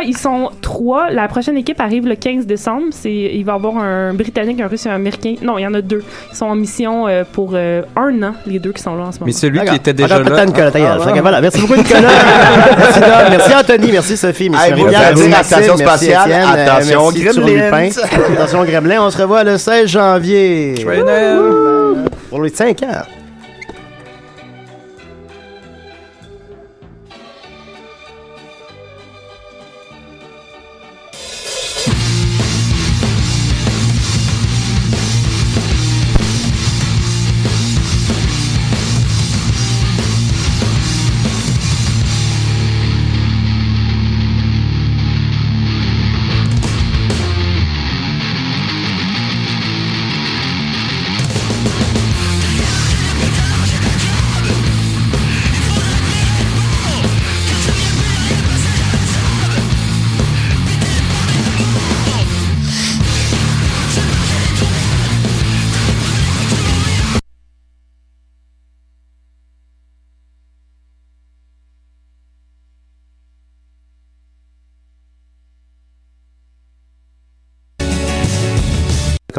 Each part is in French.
là, ils sont trois. La prochaine équipe arrive le 15 décembre. C'est, il va y avoir un Britannique, un Russe et un Américain. Non, il y en a deux. Ils sont en mission euh, pour euh, un an, les deux qui sont là en ce moment. Mais celui qui était déjà là. Nicolas. Ah, voilà. Merci beaucoup, Nicolas. merci, Dom. merci, Anthony. Merci, Sophie. Merci, Hey, Merci, attention merci, spatiale. Euh, attention, merci, attention, Gremlin. On se revoit le 16 janvier. Pour les 5 ans.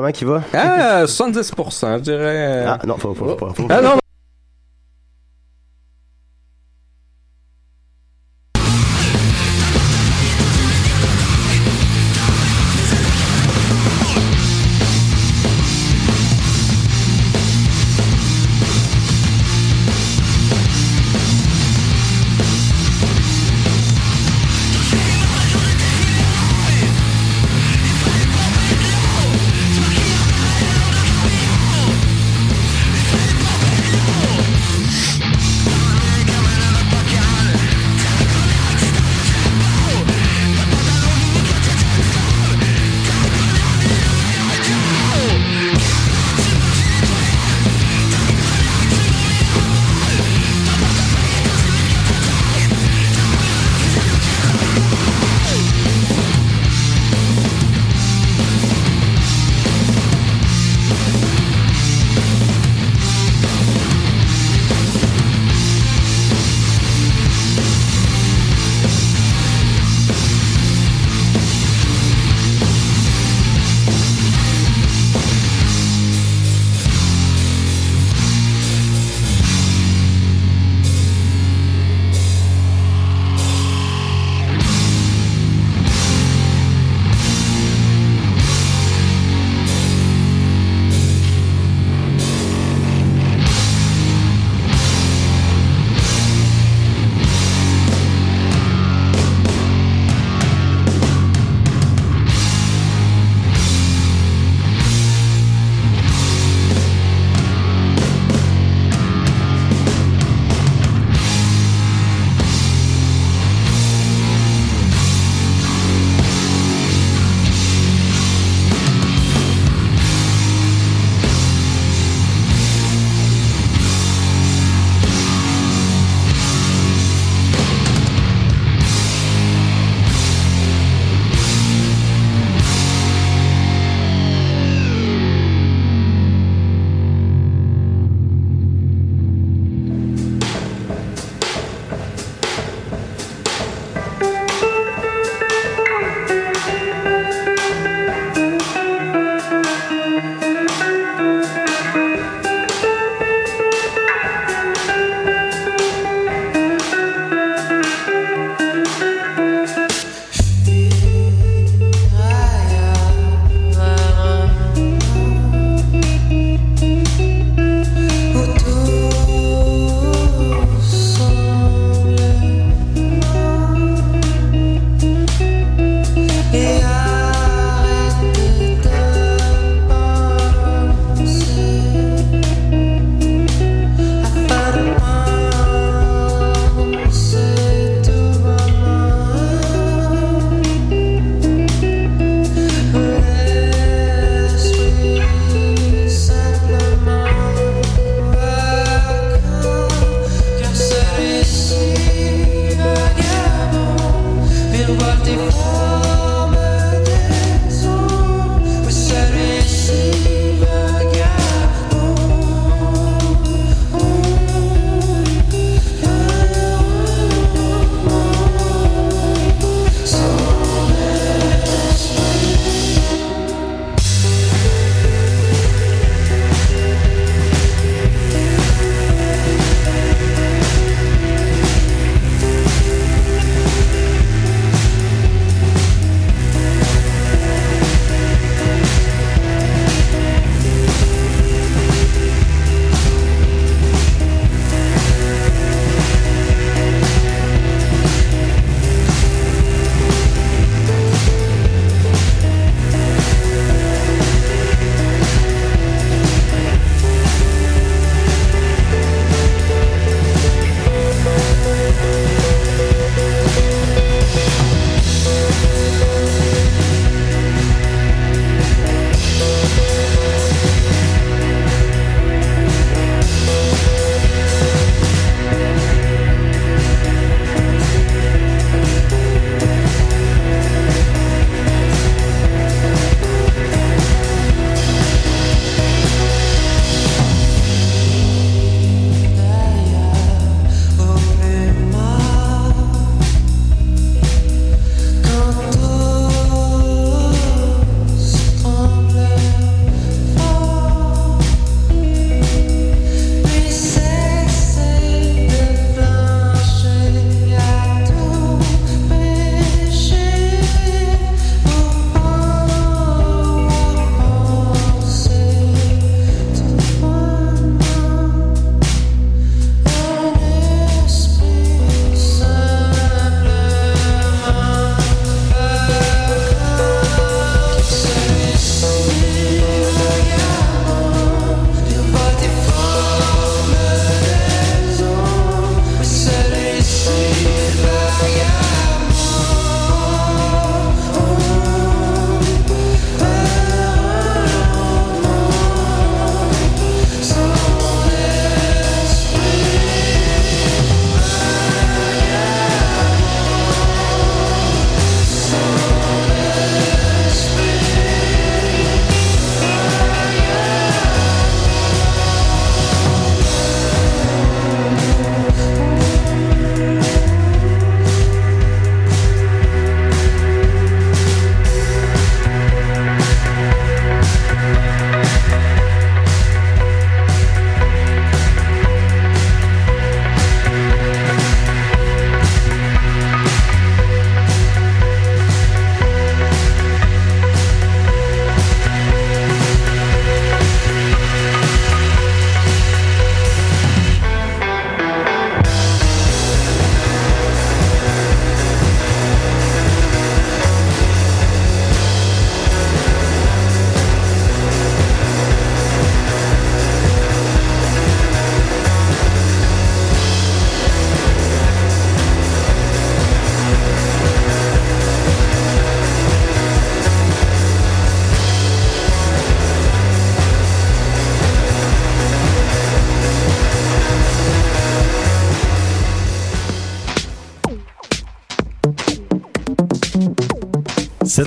Comment qu'il va? Ah, 70%, je dirais. Ah, non, faut, faut, faut, faut- Ah non,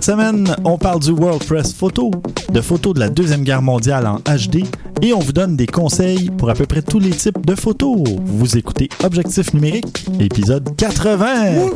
Cette semaine, on parle du World Press Photo, de photos de la Deuxième Guerre mondiale en HD, et on vous donne des conseils pour à peu près tous les types de photos. Vous écoutez Objectif numérique, épisode 80.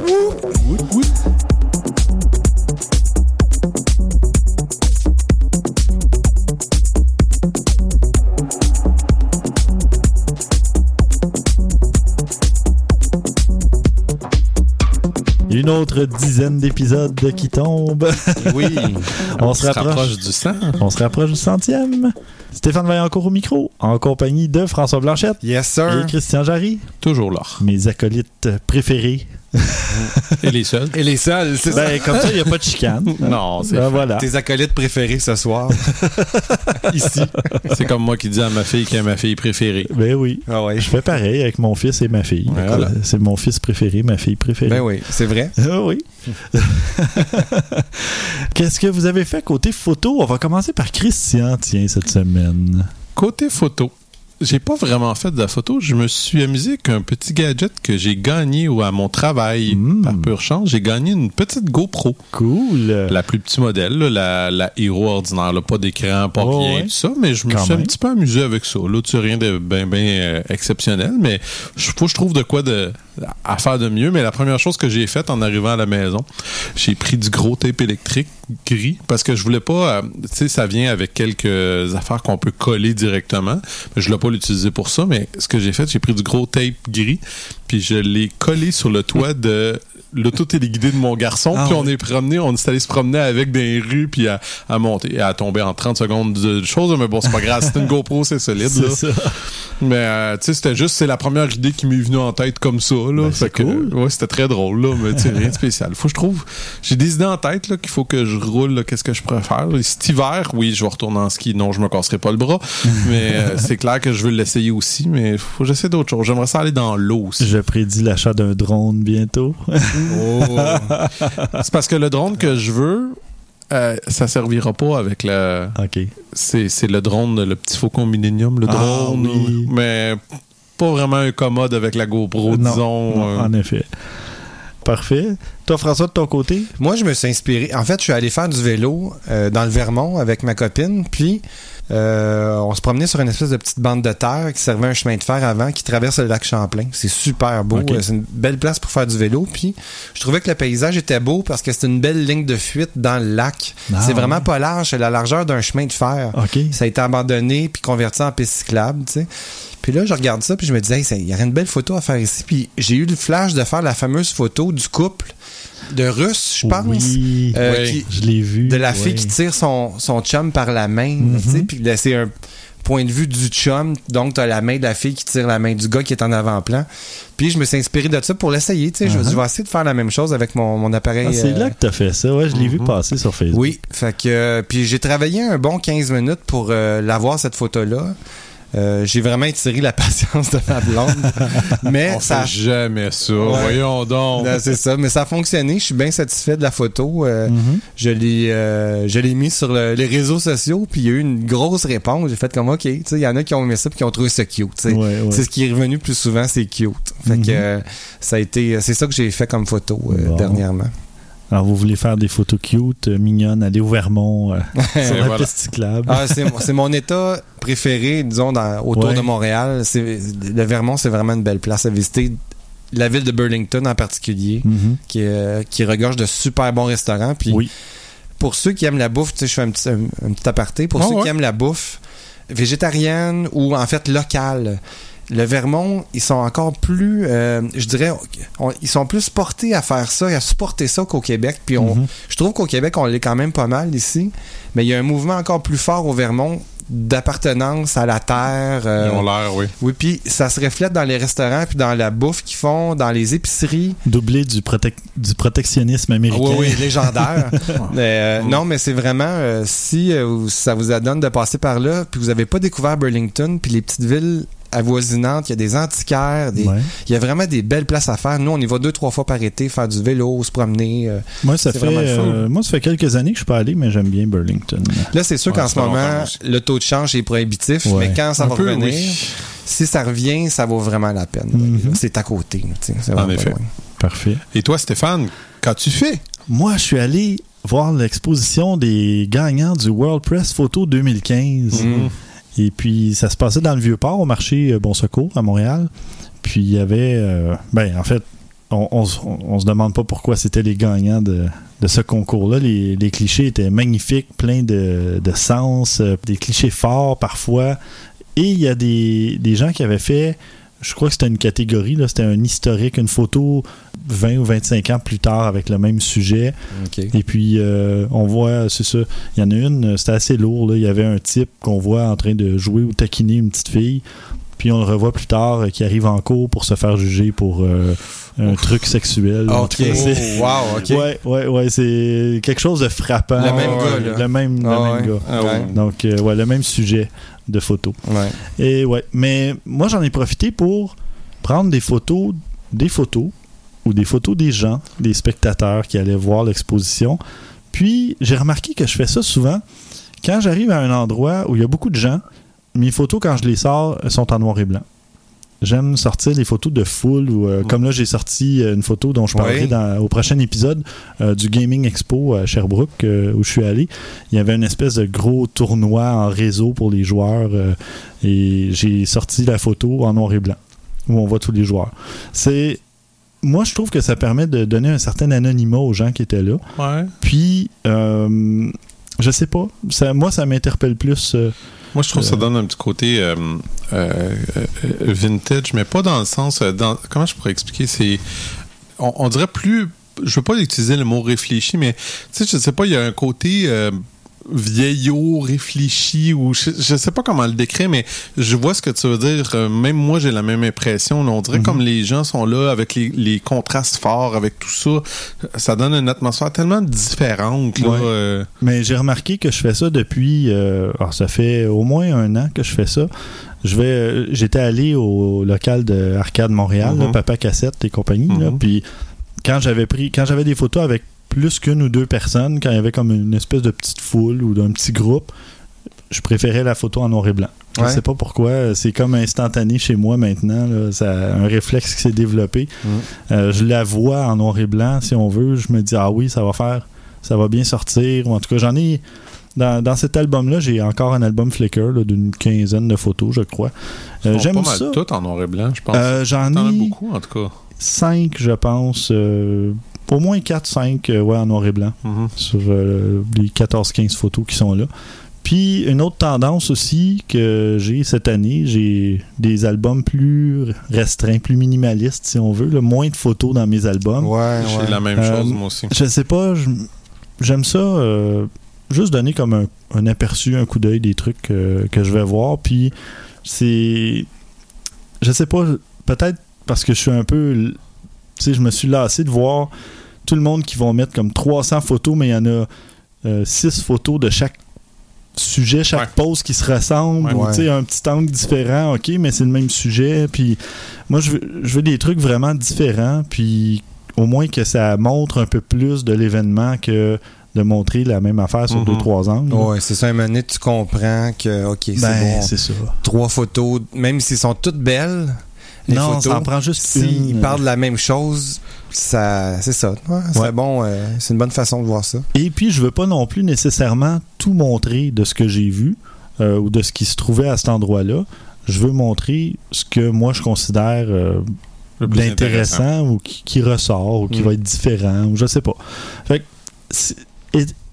Une autre dizaine d'épisodes qui tombent. Oui. On se rapproche. du sang. On se rapproche du centième. Stéphane Vaillancourt au micro, en compagnie de François Blanchette Yes, sir. et Christian Jarry, Toujours là. mes acolytes préférés. Et les seuls? Et les seuls, c'est ça. Ben, comme ça, il n'y a pas de chicane. Non, c'est Ben, voilà. Tes acolytes préférés ce soir. Ici. c'est comme moi qui dis à ma fille qu'elle est ma fille préférée. Ben oui. Ah ouais. Je fais pareil avec mon fils et ma fille. Voilà. C'est mon fils préféré, ma fille préférée. Ben oui, c'est vrai. Ah oui. Qu'est-ce que vous avez fait côté photo? On va commencer par Christian, tiens, cette semaine. Côté photo, j'ai pas vraiment fait de la photo. Je me suis amusé avec un petit gadget que j'ai gagné ou à mon travail Mm. par pure chance. J'ai gagné une petite GoPro. Cool. La plus petit modèle, là, la, la Hero ordinaire, là, pas d'écran, pas Oh, rien, ouais. tout ça, mais je me Quand suis même. un petit peu amusé avec ça. Là, tu rien de bien, bien exceptionnel, mais je faut que je trouve de quoi de, à faire de mieux. Mais la première chose que j'ai faite en arrivant à la maison, j'ai pris du gros tape électrique gris parce que je voulais pas, euh, tu sais, ça vient avec quelques affaires qu'on peut coller directement, mais je voulais pas l'utiliser pour ça. Mais ce que j'ai fait, j'ai pris du gros tape gris, puis je l'ai collé sur le toit de l'auto téléguidé de mon garçon, Ah puis on est promené, on est allé se promener avec les rues, puis à, à monter, et à tomber en 30 secondes de choses, mais bon, c'est pas grave, c'est une GoPro, c'est solide, là. C'est ça. Mais, euh, tu sais, c'était juste, c'est la première idée qui m'est venue en tête comme ça, là. Ben, Fait c'est que, cool. ouais, c'était très drôle, là, mais tu sais, rien de spécial. Faut que je trouve, j'ai des idées en tête, là, qu'il faut que je roule, qu'est-ce que je préfère. Cet hiver, oui, je vais retourner en ski, non, je me casserai pas le bras, mais euh, c'est clair que je veux l'essayer aussi, mais faut que j'essaie d'autres choses. J'aimerais ça aller dans l'eau aussi. Je prédis l'achat d'un drone bientôt. Oh. c'est parce que le drone que je veux, euh, ça servira pas avec le. OK. C'est, c'est le drone, le petit Faucon Millennium, le Ah, drone. oui. Mais pas vraiment un commode avec la GoPro, non, disons. non, euh. en effet. Parfait. Toi, François, de ton côté? Moi, je me suis inspiré. En fait, je suis allé faire du vélo euh, dans le Vermont avec ma copine, puis euh, on se promenait sur une espèce de petite bande de terre qui servait un chemin de fer avant, qui traverse le lac Champlain. C'est super beau. Euh, C'est une belle place pour faire du vélo. Puis, je trouvais que le paysage était beau parce que c'est une belle ligne de fuite dans le lac. Ah, c'est vraiment pas large, c'est la largeur d'un chemin de fer. OK. Ça a été abandonné puis converti en piste cyclable, tu sais. Puis là, je regarde ça puis je me disais, il y aurait une belle photo à faire ici. Puis j'ai eu le flash de faire la fameuse photo du couple de Russes, je pense. Oui. Euh, Oui. qui- Je l'ai vu. de la fille qui tire son, son chum par la main, Mhm. tu sais, puis c'est un point de vue du chum, donc t'as la main de la fille qui tire la main du gars qui est en avant-plan. Puis je me suis inspiré de ça pour l'essayer, tu sais, je, Uh-huh. je vais essayer de faire la même chose avec mon, mon appareil. Ah, c'est euh, là que t'as fait ça. Ouais, je l'ai vu passer sur Facebook. oui, fait que euh, puis j'ai travaillé un bon 15 minutes pour l'avoir cette photo là. Euh, j'ai vraiment étiré la patience de ma blonde. mais On ça fait jamais ça. Voyons donc. C'est ça, mais ça a fonctionné. Je suis bien satisfait de la photo. Euh, Mhm. Je l'ai, euh, je l'ai mis sur le- les réseaux sociaux, puis il y a eu une grosse réponse. J'ai fait comme ok, tu sais, il y en a qui ont aimé ça puis qui ont trouvé ça cute. Ouais, ouais. C'est ce qui est revenu plus souvent, c'est cute. Fait Mhm. que euh, ça a été, c'est ça que j'ai fait comme photo euh, Bon. dernièrement. Alors, vous voulez faire des photos cute, euh, mignonnes, aller au Vermont, euh, sur la voilà. piste cyclable. Ah, c'est, mon état préféré, disons, dans, autour Ouais. de Montréal. Le Vermont, c'est vraiment une belle place à visiter. La ville de Burlington en particulier, Mhm. qui, euh, qui regorge de super bons restaurants. Puis Oui. pour ceux qui aiment la bouffe, tu sais, je fais un petit, un, un petit aparté. Pour Ah ceux ouais. qui aiment la bouffe végétarienne ou en fait locale, le Vermont, ils sont encore plus, euh, je dirais, on- ils sont plus portés à faire ça et à supporter ça qu'au Québec. Puis on, Mhm. je trouve qu'au Québec, on l'est quand même pas mal ici, mais il y a un mouvement encore plus fort au Vermont d'appartenance à la terre. euh, Ils ont l'air, oui. oui, puis ça se reflète dans les restaurants, puis dans la bouffe qu'ils font, dans les épiceries. Doublé du, protec- du protectionnisme américain. Oui, oui, légendaire. Euh, Non, mais c'est vraiment, si ça vous adonne de passer par là, puis vous n'avez pas découvert Burlington, puis les petites villes avoisinantes, il y a des antiquaires, des- Ouais. il y a vraiment des belles places à faire. Nous, on y va deux, trois fois par été, faire du vélo, se promener. euh. Moi, ça fait, euh, moi, ça fait quelques années que je suis pas allé, mais j'aime bien Burlington. Là, c'est sûr Ouais, qu'en ce moment, le taux de change est prohibitif, Ouais. mais quand ça Un va peu, revenir, oui. si ça revient, ça vaut vraiment la peine. Mhm. C'est à côté. En effet. loin. Parfait. Et toi, Stéphane, qu'as-tu fait? Moi, je suis allé voir l'exposition des gagnants du World Press Photo 2015. Mm. Et puis, ça se passait dans le Vieux-Port, au marché euh, Bon Secours, à Montréal. Puis, il y avait... euh, ben, en fait, on, on, se- demande pas pourquoi c'était les gagnants de, de ce concours-là. Les, clichés étaient magnifiques, pleins de, sens, euh, des clichés forts parfois. Et il y a des gens qui avaient fait, je crois que c'était une catégorie, là, c'était un historique, une photo 20 ou 25 ans plus tard avec le même sujet. Et puis, euh, on voit, c'est ça, il y en a une, c'était assez lourd. là. Il y avait un type qu'on voit en train de jouer ou taquiner une petite fille. Puis on le revoit plus tard euh, qui arrive en cours pour se faire juger pour euh, un truc sexuel. En OK. tout cas, c'est- wow, OK. Ouais, ouais, ouais, c'est quelque chose de frappant. Le même gars, là. Le même, le Ah même ouais. gars. Ah Ouais. Donc, euh, ouais, le même sujet de photo. Ouais. Et ouais, mais moi j'en ai profité pour prendre des photos, des photos ou des photos des gens, des spectateurs qui allaient voir l'exposition. Puis j'ai remarqué que je fais ça souvent quand j'arrive à un endroit où il y a beaucoup de gens. Mes photos quand je les sors elles sont en noir et blanc. J'aime sortir des photos de foule ou euh, comme là j'ai sorti euh, une photo dont je parlerai dans- au prochain épisode euh, du Gaming Expo à Sherbrooke euh, où je suis allé. Il y avait une espèce de gros tournoi en réseau pour les joueurs et j'ai sorti la photo en noir et blanc où on voit tous les joueurs. C'est moi je trouve que ça permet de donner un certain anonymat aux gens qui étaient là. Ouais. Puis euh, je sais pas, ça, moi ça m'interpelle plus. Moi, je trouve que ça Euh, donne un petit côté euh, euh, vintage, mais pas dans le sens. Dans, comment je pourrais expliquer? C'est. On, on dirait plus. Je veux pas utiliser le mot réfléchi, mais tu sais, je sais pas, il y a un côté. euh, vieillot, réfléchi, ou je, je sais pas comment le décrire, mais je vois ce que tu veux dire. Euh, Même moi, j'ai la même impression. On dirait Mhm. comme les gens sont là avec les, les contrastes forts, avec tout ça. Ça donne une atmosphère tellement différente. Là, Ouais. euh, Mais j'ai remarqué que je fais ça depuis. euh, alors, ça fait au moins un an que je fais ça. Je vais, euh, j'étais allé au local de Arcade Montréal, Mhm. là, Papa Cassette et compagnie. là, Mhm. puis quand j'avais pris, quand j'avais des photos avec plus qu'une ou deux personnes, quand il y avait comme une espèce de petite foule ou d'un petit groupe, je préférais la photo en noir et blanc. Je Ouais. sais pas pourquoi, c'est comme instantané chez moi maintenant. là. Ça, un réflexe qui s'est développé. Mhm. Euh, je la vois en noir et blanc, si on veut. Je me dis, ah oui, ça va faire, ça va bien sortir. Ou en tout cas, j'en ai. Dans, dans cet album-là, j'ai encore un album Flickr d'une quinzaine de photos, je crois. Euh, J'aime pas mal ça. tout en noir et blanc, je pense. Euh, J'en ai beaucoup, en tout cas. cinq, je pense. Euh, au moins 4-5 ouais, en noir et blanc Mhm. sur euh, les 14-15 photos qui sont là. Puis une autre tendance aussi que j'ai cette année, j'ai des albums plus restreints, plus minimalistes si on veut, là, moins de photos dans mes albums. Ouais, J'ai ouais. la même Euh, chose, moi aussi. Je sais pas, j'aime ça euh, juste donner comme un, un aperçu, un coup d'œil des trucs euh, que je vais voir. Puis c'est. Je sais pas, peut-être parce que je suis un peu. Tu sais, je me suis lassé de voir tout le monde qui vont mettre comme 300 photos, mais il y en a 6 photos de chaque sujet, chaque Ouais. pose qui se ressemble, Ouais. ou tu sais, un petit angle différent, ok, mais c'est le même sujet. Puis moi, je veux, je veux des trucs vraiment différents, puis au moins que ça montre un peu plus de l'événement que de montrer la même affaire sur Mhm. deux, trois angles. Ouais, c'est ça, un moment donné, tu comprends que, OK, c'est ben, bon. c'est ça. Trois photos, même s'ils sont toutes belles, les non, photos, ça en prend juste s'ils une. parlent de la même chose, ça, c'est ça. Ouais, c'est Ouais. bon, euh, c'est une bonne façon de voir ça. Et puis, je veux pas non plus nécessairement tout montrer de ce que j'ai vu euh, ou de ce qui se trouvait à cet endroit-là. Je veux montrer ce que moi je considère euh, d'intéressant ou qui, qui ressort ou qui Mm. va être différent ou je sais pas. Fait que,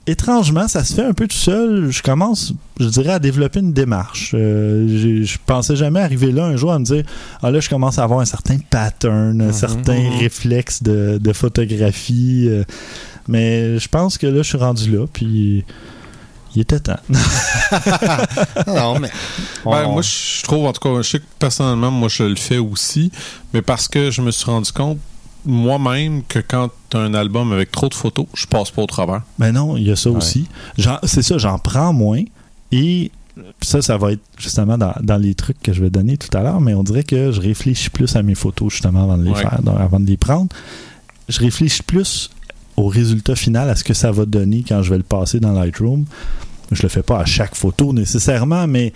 étrangement, ça se fait un peu tout seul. Je commence, je dirais, à développer une démarche. Euh, je pensais jamais arriver là un jour à me dire Ah là, je commence à avoir un certain pattern, un Mhm. certain Mhm. réflexe de, de photographie. euh, mais je pense que là, je suis rendu là, puis il était temps. non, mais. Ben, on- moi, je trouve, en tout cas, je sais que personnellement, moi, je le fais aussi, mais parce que je me suis rendu compte moi-même que quand tu as un album avec trop de photos, je passe pas au travers. Ben non, il y a ça Ouais. aussi. C'est ça, j'en prends moins. Et ça, ça va être justement dans, dans les trucs que je vais donner tout à l'heure, mais on dirait que je réfléchis plus à mes photos justement avant de les Ouais. faire, donc, avant de les prendre. Je réfléchis plus au résultat final, à ce que ça va donner quand je vais le passer dans Lightroom. Je le fais pas à chaque photo nécessairement, mais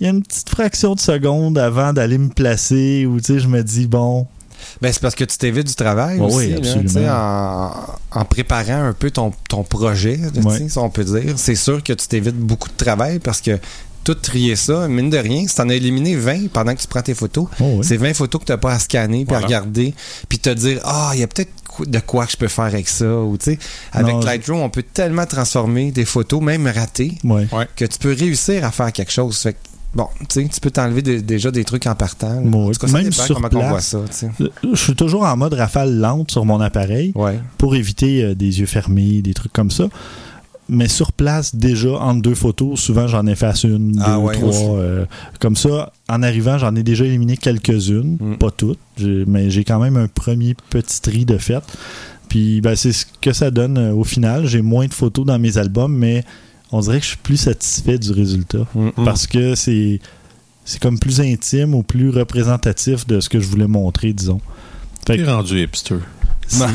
il y a une petite fraction de seconde avant d'aller me placer où tu sais, je me dis, bon, Ben, c'est parce que tu t'évites du travail Ouais, aussi. oui, là, absolument. en, en préparant un peu ton, ton projet, si on peut dire. C'est sûr que tu t'évites beaucoup de travail parce que tout trier ça, mine de rien, si t'en as éliminé 20 pendant que tu prends tes photos, Oh, oui. c'est 20 photos que t'as pas à scanner puis à regarder puis te dire ah il y a peut-être de quoi que je peux faire avec ça ou tu sais avec Non, Lightroom on peut tellement transformer des photos même ratées Ouais. que tu peux réussir à faire quelque chose fait que, bon tu sais tu peux t'enlever de- déjà des trucs en partant. Ouais, En tout cas, ça même dépend sur comment on voit place. ça sais. Je suis toujours en mode rafale lente sur mon appareil ouais pour éviter euh, des yeux fermés, des trucs comme ça. Mais sur place, déjà, entre deux photos, souvent j'en efface une, Ah deux, ouais, aussi. trois. euh, comme ça, en arrivant, j'en ai déjà éliminé quelques-unes, Mm. pas toutes, mais j'ai quand même un premier petit tri de fait. Puis ben, c'est ce que ça donne euh, au final. J'ai moins de photos dans mes albums, mais on dirait que je suis plus satisfait du résultat. Mm. Parce que c'est c'est comme plus intime ou plus représentatif de ce que je voulais montrer, disons. T'es rendu hipster.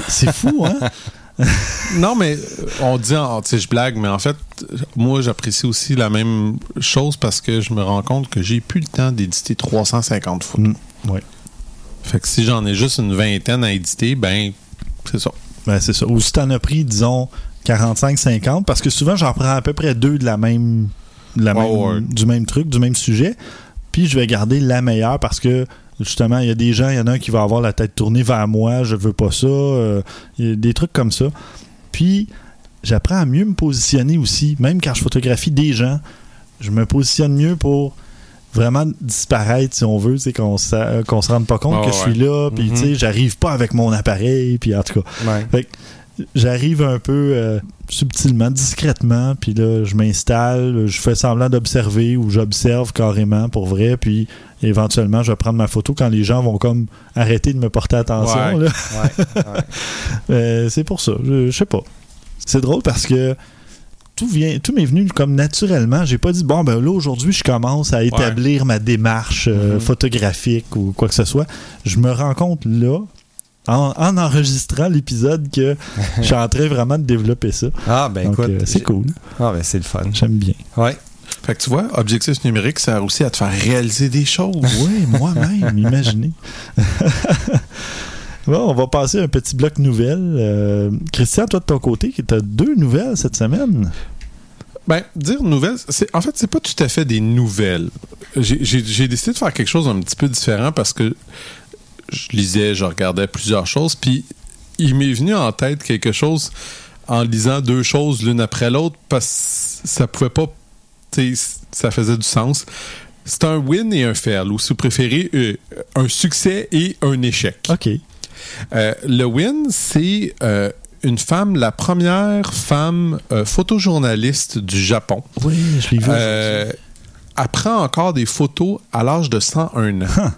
c'est fou, hein? Non, mais euh, on dit, en- tu sais, je blague, mais en fait, moi, j'apprécie aussi la même chose parce que je me rends compte que j'ai plus le temps d'éditer 350 photos. Mm, ouais. Fait que si j'en ai juste une vingtaine à éditer, ben, c'est ça. Ben, c'est ça. Ou si t'en as pris, disons, 45-50, parce que souvent, j'en prends à peu près deux de la même, de la Ouais, même- ouais. du même truc, du même sujet. Puis je vais garder la meilleure parce que, justement, il y a des gens, il y en a un qui va avoir la tête tournée vers moi, je veux pas ça. euh, il y a des trucs comme ça. Puis, j'apprends à mieux me positionner aussi. Même quand je photographie des gens, je me positionne mieux pour vraiment disparaître, si on veut, sais, qu'on sa- qu'on se rende pas compte Ouais, que je suis là, puis tu sais, j'arrive pas avec mon appareil, puis en tout cas. ouais Fait que j'arrive un peu euh, subtilement, discrètement, puis là, je m'installe, je fais semblant d'observer ou j'observe carrément pour vrai, puis éventuellement, je vais prendre ma photo quand les gens vont comme arrêter de me porter attention. Ouais. là. ouais, ouais. Euh, c'est pour ça, je, je sais pas. C'est drôle parce que tout vient, tout m'est venu comme naturellement. J'ai pas dit bon ben là aujourd'hui je commence à établir ma démarche euh, Mhm. photographique ou quoi que ce soit. Je me rends compte là. En, en enregistrant l'épisode que je suis en train vraiment de développer ça. ah ben Donc, écoute euh, c'est cool. ah ben c'est le fun J'aime bien. ouais Fait que tu vois, objectif numérique sert aussi à te faire réaliser des choses. Oui, moi-même, imaginez. bon, on va passer à un petit bloc nouvelles. Euh, Christian, toi de ton côté, tu as deux nouvelles cette semaine? Ben, dire nouvelles, c'est en fait, c'est pas tout à fait des nouvelles. J'ai- J'ai j'ai décidé de faire quelque chose un petit peu différent parce que je lisais, je regardais plusieurs choses, puis il m'est venu en tête quelque chose en lisant deux choses l'une après l'autre parce que ça pouvait pas, tu sais, ça faisait du sens. C'est un win et un fail, ou si vous préférez, euh, un succès et un échec. OK. Euh, le win, c'est euh, une femme, la première femme photojournaliste du Japon. Oui, je l'ai vu. Elle prend encore des photos à l'âge de 101 ans.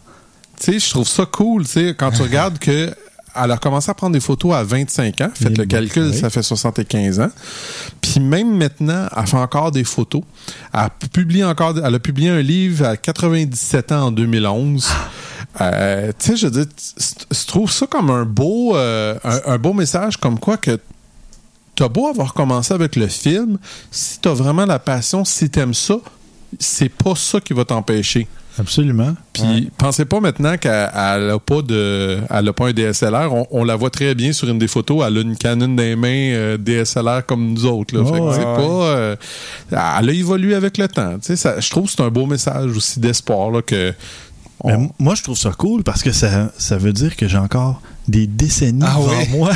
Tu sais, je trouve ça cool, tu sais, quand tu regardes que elle a commencé à prendre des photos à 25 ans. Faites Eh le calcul, oui. ça fait 75 ans. Puis même maintenant, elle fait encore des photos. Elle publie encore, elle a publié un livre à 97 ans en 2011. Euh, tu sais, je tu- tu trouves ça comme un beau, euh, un, un beau message, comme quoi que t'as beau avoir commencé avec le film, si t'as vraiment la passion, si t'aimes ça, c'est pas ça qui va t'empêcher. Absolument. Puis pensez pas maintenant qu'elle elle a pas de, elle a pas un DSLR. On, on la voit très bien sur une des photos. Elle a une Canon dans les mains euh, DSLR comme nous autres. Là. Oh, Fait que c'est ouais. pas, euh, elle a évolué avec le temps. Ça- je trouve que c'est un beau message aussi d'espoir que. on- moi, je trouve ça cool parce que ça, ça veut dire que j'ai encore des décennies Ah devant moi.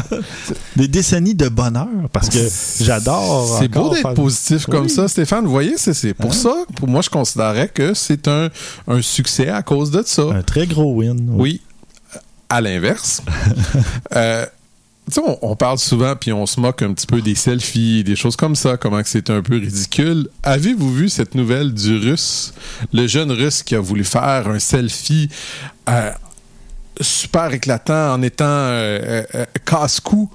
des décennies de bonheur parce que j'adore. C'est beau d'être faire- positif comme ça, Stéphane. Vous voyez, c'est pour Hein? ça. Pour moi, je considérais que c'est un, un succès à cause de ça. Un très gros win. Oui. À l'inverse, euh, tu sais, on, on parle souvent puis on se moque un petit peu des selfies, des choses comme ça, comment que c'est un peu ridicule. Avez-vous vu cette nouvelle du russe, le jeune russe qui a voulu faire un selfie euh, super éclatant en étant euh, euh, casse-cou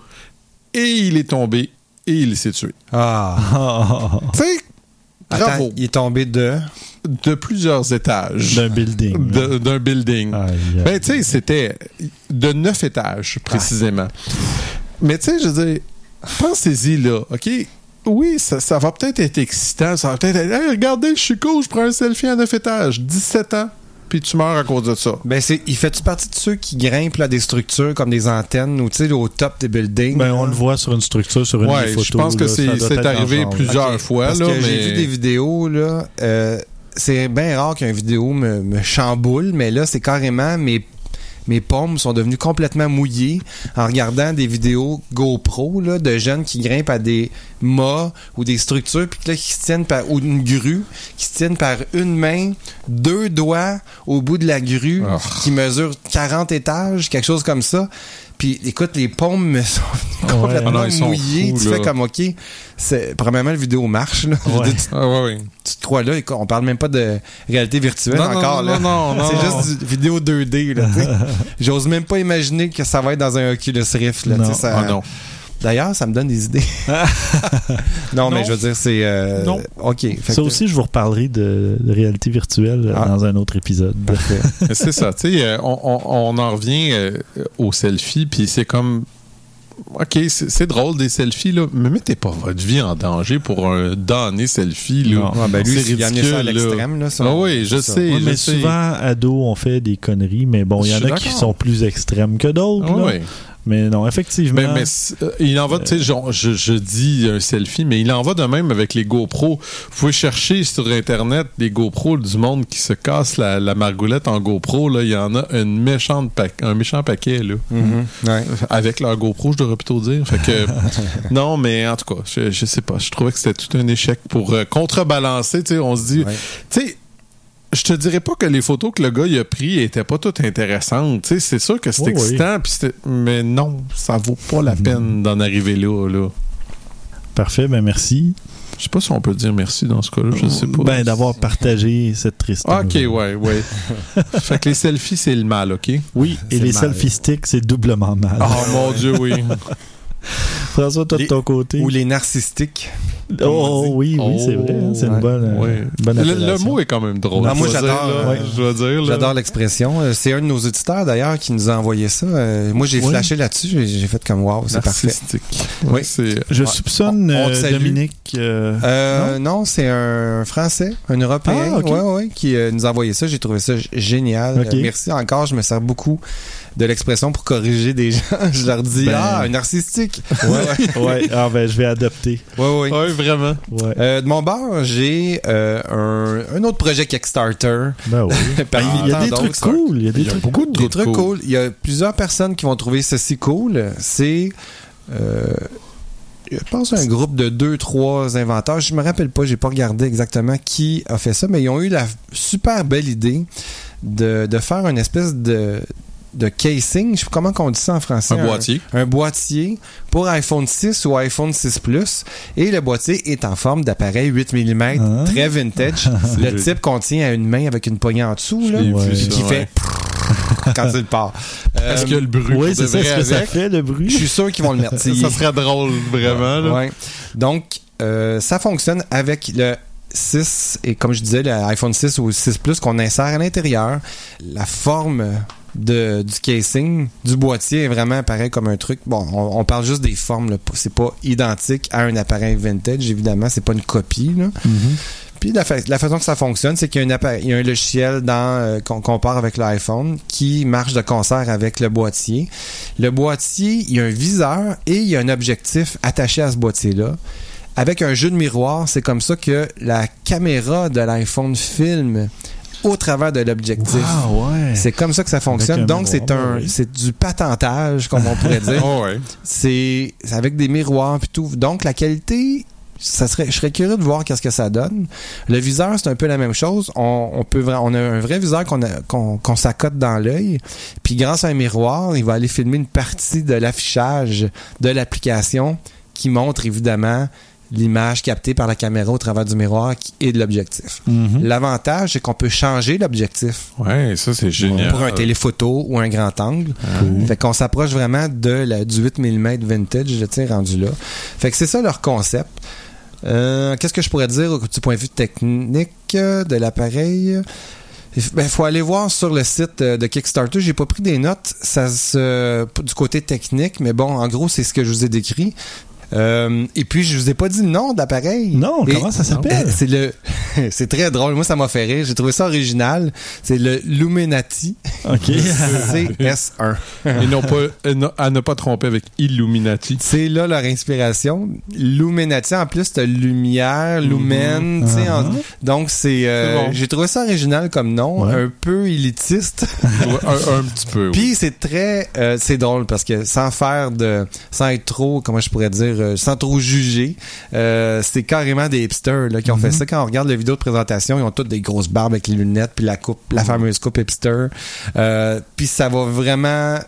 et il est tombé et il s'est tué. ah Tu sais, bravo. il est tombé de? De plusieurs étages D'un building. d'un building. Ben, tu sais, c'était de neuf étages, précisément. Mais, tu sais, je veux dire, pensez-y, là, OK? Oui, ça, ça va peut-être être excitant, ça va peut-être être, hey, regardez, je suis cool, je prends un selfie à neuf étages, 17 ans. Puis tu meurs à cause de ça. Ben, c'est, il fait-tu partie de ceux qui grimpent là, des structures comme des antennes ou, tu sais, au top des buildings? Ben, là? on le voit sur une structure, sur une Ouais, des photos. je pense que c'est, arrivé plusieurs fois, Parce là, que mais... j'ai vu des vidéos, là. euh, c'est bien rare qu'une vidéo me, me chamboule, mais là, c'est carrément mes, mes paumes sont devenues complètement mouillées en regardant des vidéos GoPro là, de jeunes qui grimpent à des mâts ou des structures, puis là, qui se tiennent par. ou une grue, qui se tiennent par une main, deux doigts au bout de la grue, Oh. qui mesure 40 étages, quelque chose comme ça. Puis écoute, les paumes me sont Ouais. complètement Ah non, ils sont mouillées. fous, tu là. fais comme, OK, c'est, premièrement, la vidéo marche. Là. Ouais. dire, tu Ah, ouais, ouais. tu te crois là, écoute, on parle même pas de réalité virtuelle Non, non, encore. non, là. non, non, C'est juste du vidéo 2D. Là, tu sais. J'ose même pas imaginer que ça va être dans un Oculus Rift. Là, Non. ça- Ah non. D'ailleurs, ça me donne des idées. non, mais je veux dire, c'est... euh, Non. OK. Ça que- aussi, je vous reparlerai de, de réalité virtuelle euh, Ah. dans un autre épisode. C'est ça, tu sais, euh, on, on- on en revient euh, au selfie, puis c'est comme. OK, c'est drôle des selfies, là, mais mettez pas votre vie en danger pour un donné selfie, là. Non. Ouais, ben lui, C'est il a amené ça à là. l'extrême. Là, ça. Ah oui, je ça. sais. Ouais, je mais sais. souvent, ados, on fait des conneries, mais bon, il y en a qui sont plus extrêmes que d'autres. Ah là. Mais non, effectivement. Mais, mais euh, il en va, tu sais, genre, je, je dis un selfie, mais il en va de même avec les GoPro. Vous pouvez chercher sur Internet des GoPro du monde qui se cassent la, la margoulette en GoPro. Là. Il y en a une méchante pa- un méchant paquet. Là. Mhm. Ouais. Avec leur GoPro, je devrais plutôt dire. Fait que, non, mais en tout cas, je, je sais pas. Je trouvais que c'était tout un échec pour euh, contrebalancer. Tu sais, on se dit, Ouais. tu sais, je te dirais pas que les photos que le gars il a pris étaient pas toutes intéressantes. C'est sûr que c'est oui. excitant, mais non, ça vaut pas la peine d'en arriver là, là. Parfait, ben merci. Je sais pas si on peut dire merci dans ce cas-là, je sais pas. Ben, d'avoir partagé cette triste. Ah, Ok, ouais, ouais. fait que les selfies, c'est le mal, ok? Oui, et les mal. selfie sticks, c'est doublement mal. Oh mon Dieu, oui. François, toi de ton côté? Ou les narcissistiques. comme Oh, oui, oui, c'est Oh, vrai. hein, c'est ouais. une bonne, euh, Ouais. bonne Le, mot est quand même drôle. Ah, moi, j'adore, ouais. L'expression. Euh, C'est un de nos auditeurs, d'ailleurs, qui nous a envoyé ça. Euh, moi, j'ai flashé là-dessus. J'ai j'ai fait comme « wow, c'est parfait ». Oui. Je Ouais. soupçonne On- on. Dominique. euh, Euh, non, c'est un Français, un Européen, Ah, ok. ouais, ouais, qui euh, nous a envoyé ça. J'ai trouvé ça génial. Merci encore. Je me sers beaucoup de l'expression pour corriger des gens. je leur dis Ben- ah un narcissique. Ouais, ouais. Ah, ben, je vais adopter. Ouais, ouais. Ouais, vraiment. Ouais. Euh, de mon bord, j'ai euh, un, un autre projet Kickstarter. Ben oui. Parmi Il y a des trucs cool. Il y a des Il y a trucs beaucoup de Des trucs trucs cool. cool. Il y a plusieurs personnes qui vont trouver ceci cool. C'est euh, je pense un groupe de deux, trois inventeurs. Je me rappelle pas, j'ai pas regardé exactement qui a fait ça, mais ils ont eu la super belle idée de, de faire une espèce de, de casing. Je sais pas comment on dit ça en français. Un boîtier. Un boîtier pour iPhone 6 ou iPhone 6 Plus. Et le boîtier est en forme d'appareil 8 mm, Ah. très vintage. Le joli. type qu'on tient à une main avec une poignée en dessous. Là, Ouais. ça, qui ouais. fait quand il part. Est-ce Euh, a le bruit Oui, c'est ça ce que ça fait, le bruit? je suis sûr qu'ils vont le mettre. Ça serait drôle, vraiment. Là. Ouais. Donc, euh, ça fonctionne avec le 6 et comme je disais, l'iPhone 6 ou 6 Plus qu'on insère à l'intérieur. La forme de, du casing, du boîtier est vraiment pareil comme un truc. Bon, on, on parle juste des formes. C'est pas identique à un appareil vintage, évidemment. C'est pas une copie. Là. Mhm. Puis la, fa- la façon que ça fonctionne, c'est qu'il y y a un logiciel dans euh, qu'on compare avec l'iPhone qui marche de concert avec le boîtier. Le boîtier, il y a un viseur et il y a un objectif attaché à ce boîtier-là. Avec un jeu de miroir, c'est comme ça que la caméra de l'iPhone filme au travers de l'objectif. Ah ouais. C'est comme ça que ça fonctionne. Donc c'est un oui. c'est du patentage comme on pourrait dire. Oh, ouais. C'est c'est avec des miroirs puis tout. Donc la qualité, ça serait, je serais curieux de voir qu'est-ce que ça donne. Le viseur, c'est un peu la même chose. On, on peut, on a un vrai viseur qu'on qu'on qu'on s'accote dans l'œil. Puis grâce à un miroir, il va aller filmer une partie de l'affichage de l'application qui montre évidemment l'image captée par la caméra au travers du miroir et de l'objectif. Mhm. L'avantage, c'est qu'on peut changer l'objectif Ouais, ça, c'est génial. pour un téléphoto ou un grand angle. Cool. Fait qu'on s'approche vraiment de la, du 8 mm vintage, je tiens rendu là. Fait que c'est ça leur concept. Euh, Qu'est-ce que je pourrais dire du point de vue technique euh, de l'appareil? Il Ben, faut aller voir sur le site euh, de Kickstarter. J'ai pas pris des notes ça se, du côté technique, mais bon, en gros, c'est ce que je vous ai décrit. Euh, et puis, je vous ai pas dit le nom d'appareil. Non, Et- comment ça s'appelle? euh, C'est le, c'est très drôle. Moi, ça m'a fait rire. J'ai trouvé ça original. C'est le Luminati OK. CS1. Et non pas, euh, non- à ne pas tromper avec Illuminati. C'est là leur inspiration. Luminati, en plus, t'as lumière, lumen, tu sais, en- Mhm. Donc, c'est... euh, bon. J'ai trouvé ça original comme nom, Ouais. un peu élitiste. Ouais, un, un petit peu. oui. Puis c'est très... euh, c'est drôle parce que sans faire de... Sans être trop, comment je pourrais dire, euh, sans trop juger, euh, c'est carrément des hipsters là, qui ont fait ça. Quand on regarde la vidéo de présentation, ils ont toutes des grosses barbes avec les lunettes, puis la coupe, la fameuse coupe hipster. Euh, puis ça va vraiment...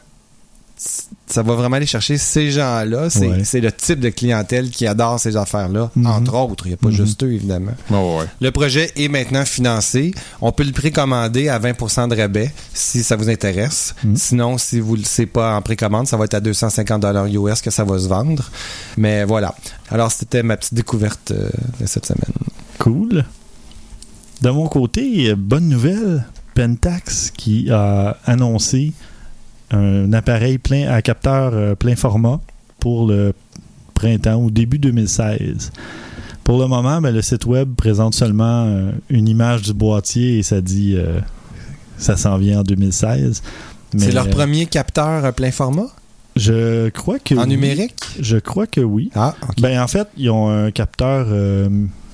Ça va vraiment aller chercher ces gens-là. C'est Ouais. c'est le type de clientèle qui adore ces affaires-là, Mhm. entre autres. Il n'y a pas Mhm. juste eux, évidemment. Ouais. Le projet est maintenant financé. On peut le précommander à 20% de rabais si ça vous intéresse. Mm. Sinon, si vous ne le savez pas en précommande, ça va être à 250 US que ça va se vendre. Mais voilà. Alors, c'était ma petite découverte euh, de cette semaine. Cool. De mon côté, euh, bonne nouvelle, Pentax qui a annoncé un appareil plein à capteur euh, plein format pour le printemps ou début 2016. Pour le moment, ben, le site web présente seulement euh, une image du boîtier et ça dit euh, ça s'en vient en 2016. C'est leur euh, premier capteur plein format? Je crois que en oui. numérique? Je crois que oui. Ah, ok. Ben, en fait, ils ont un capteur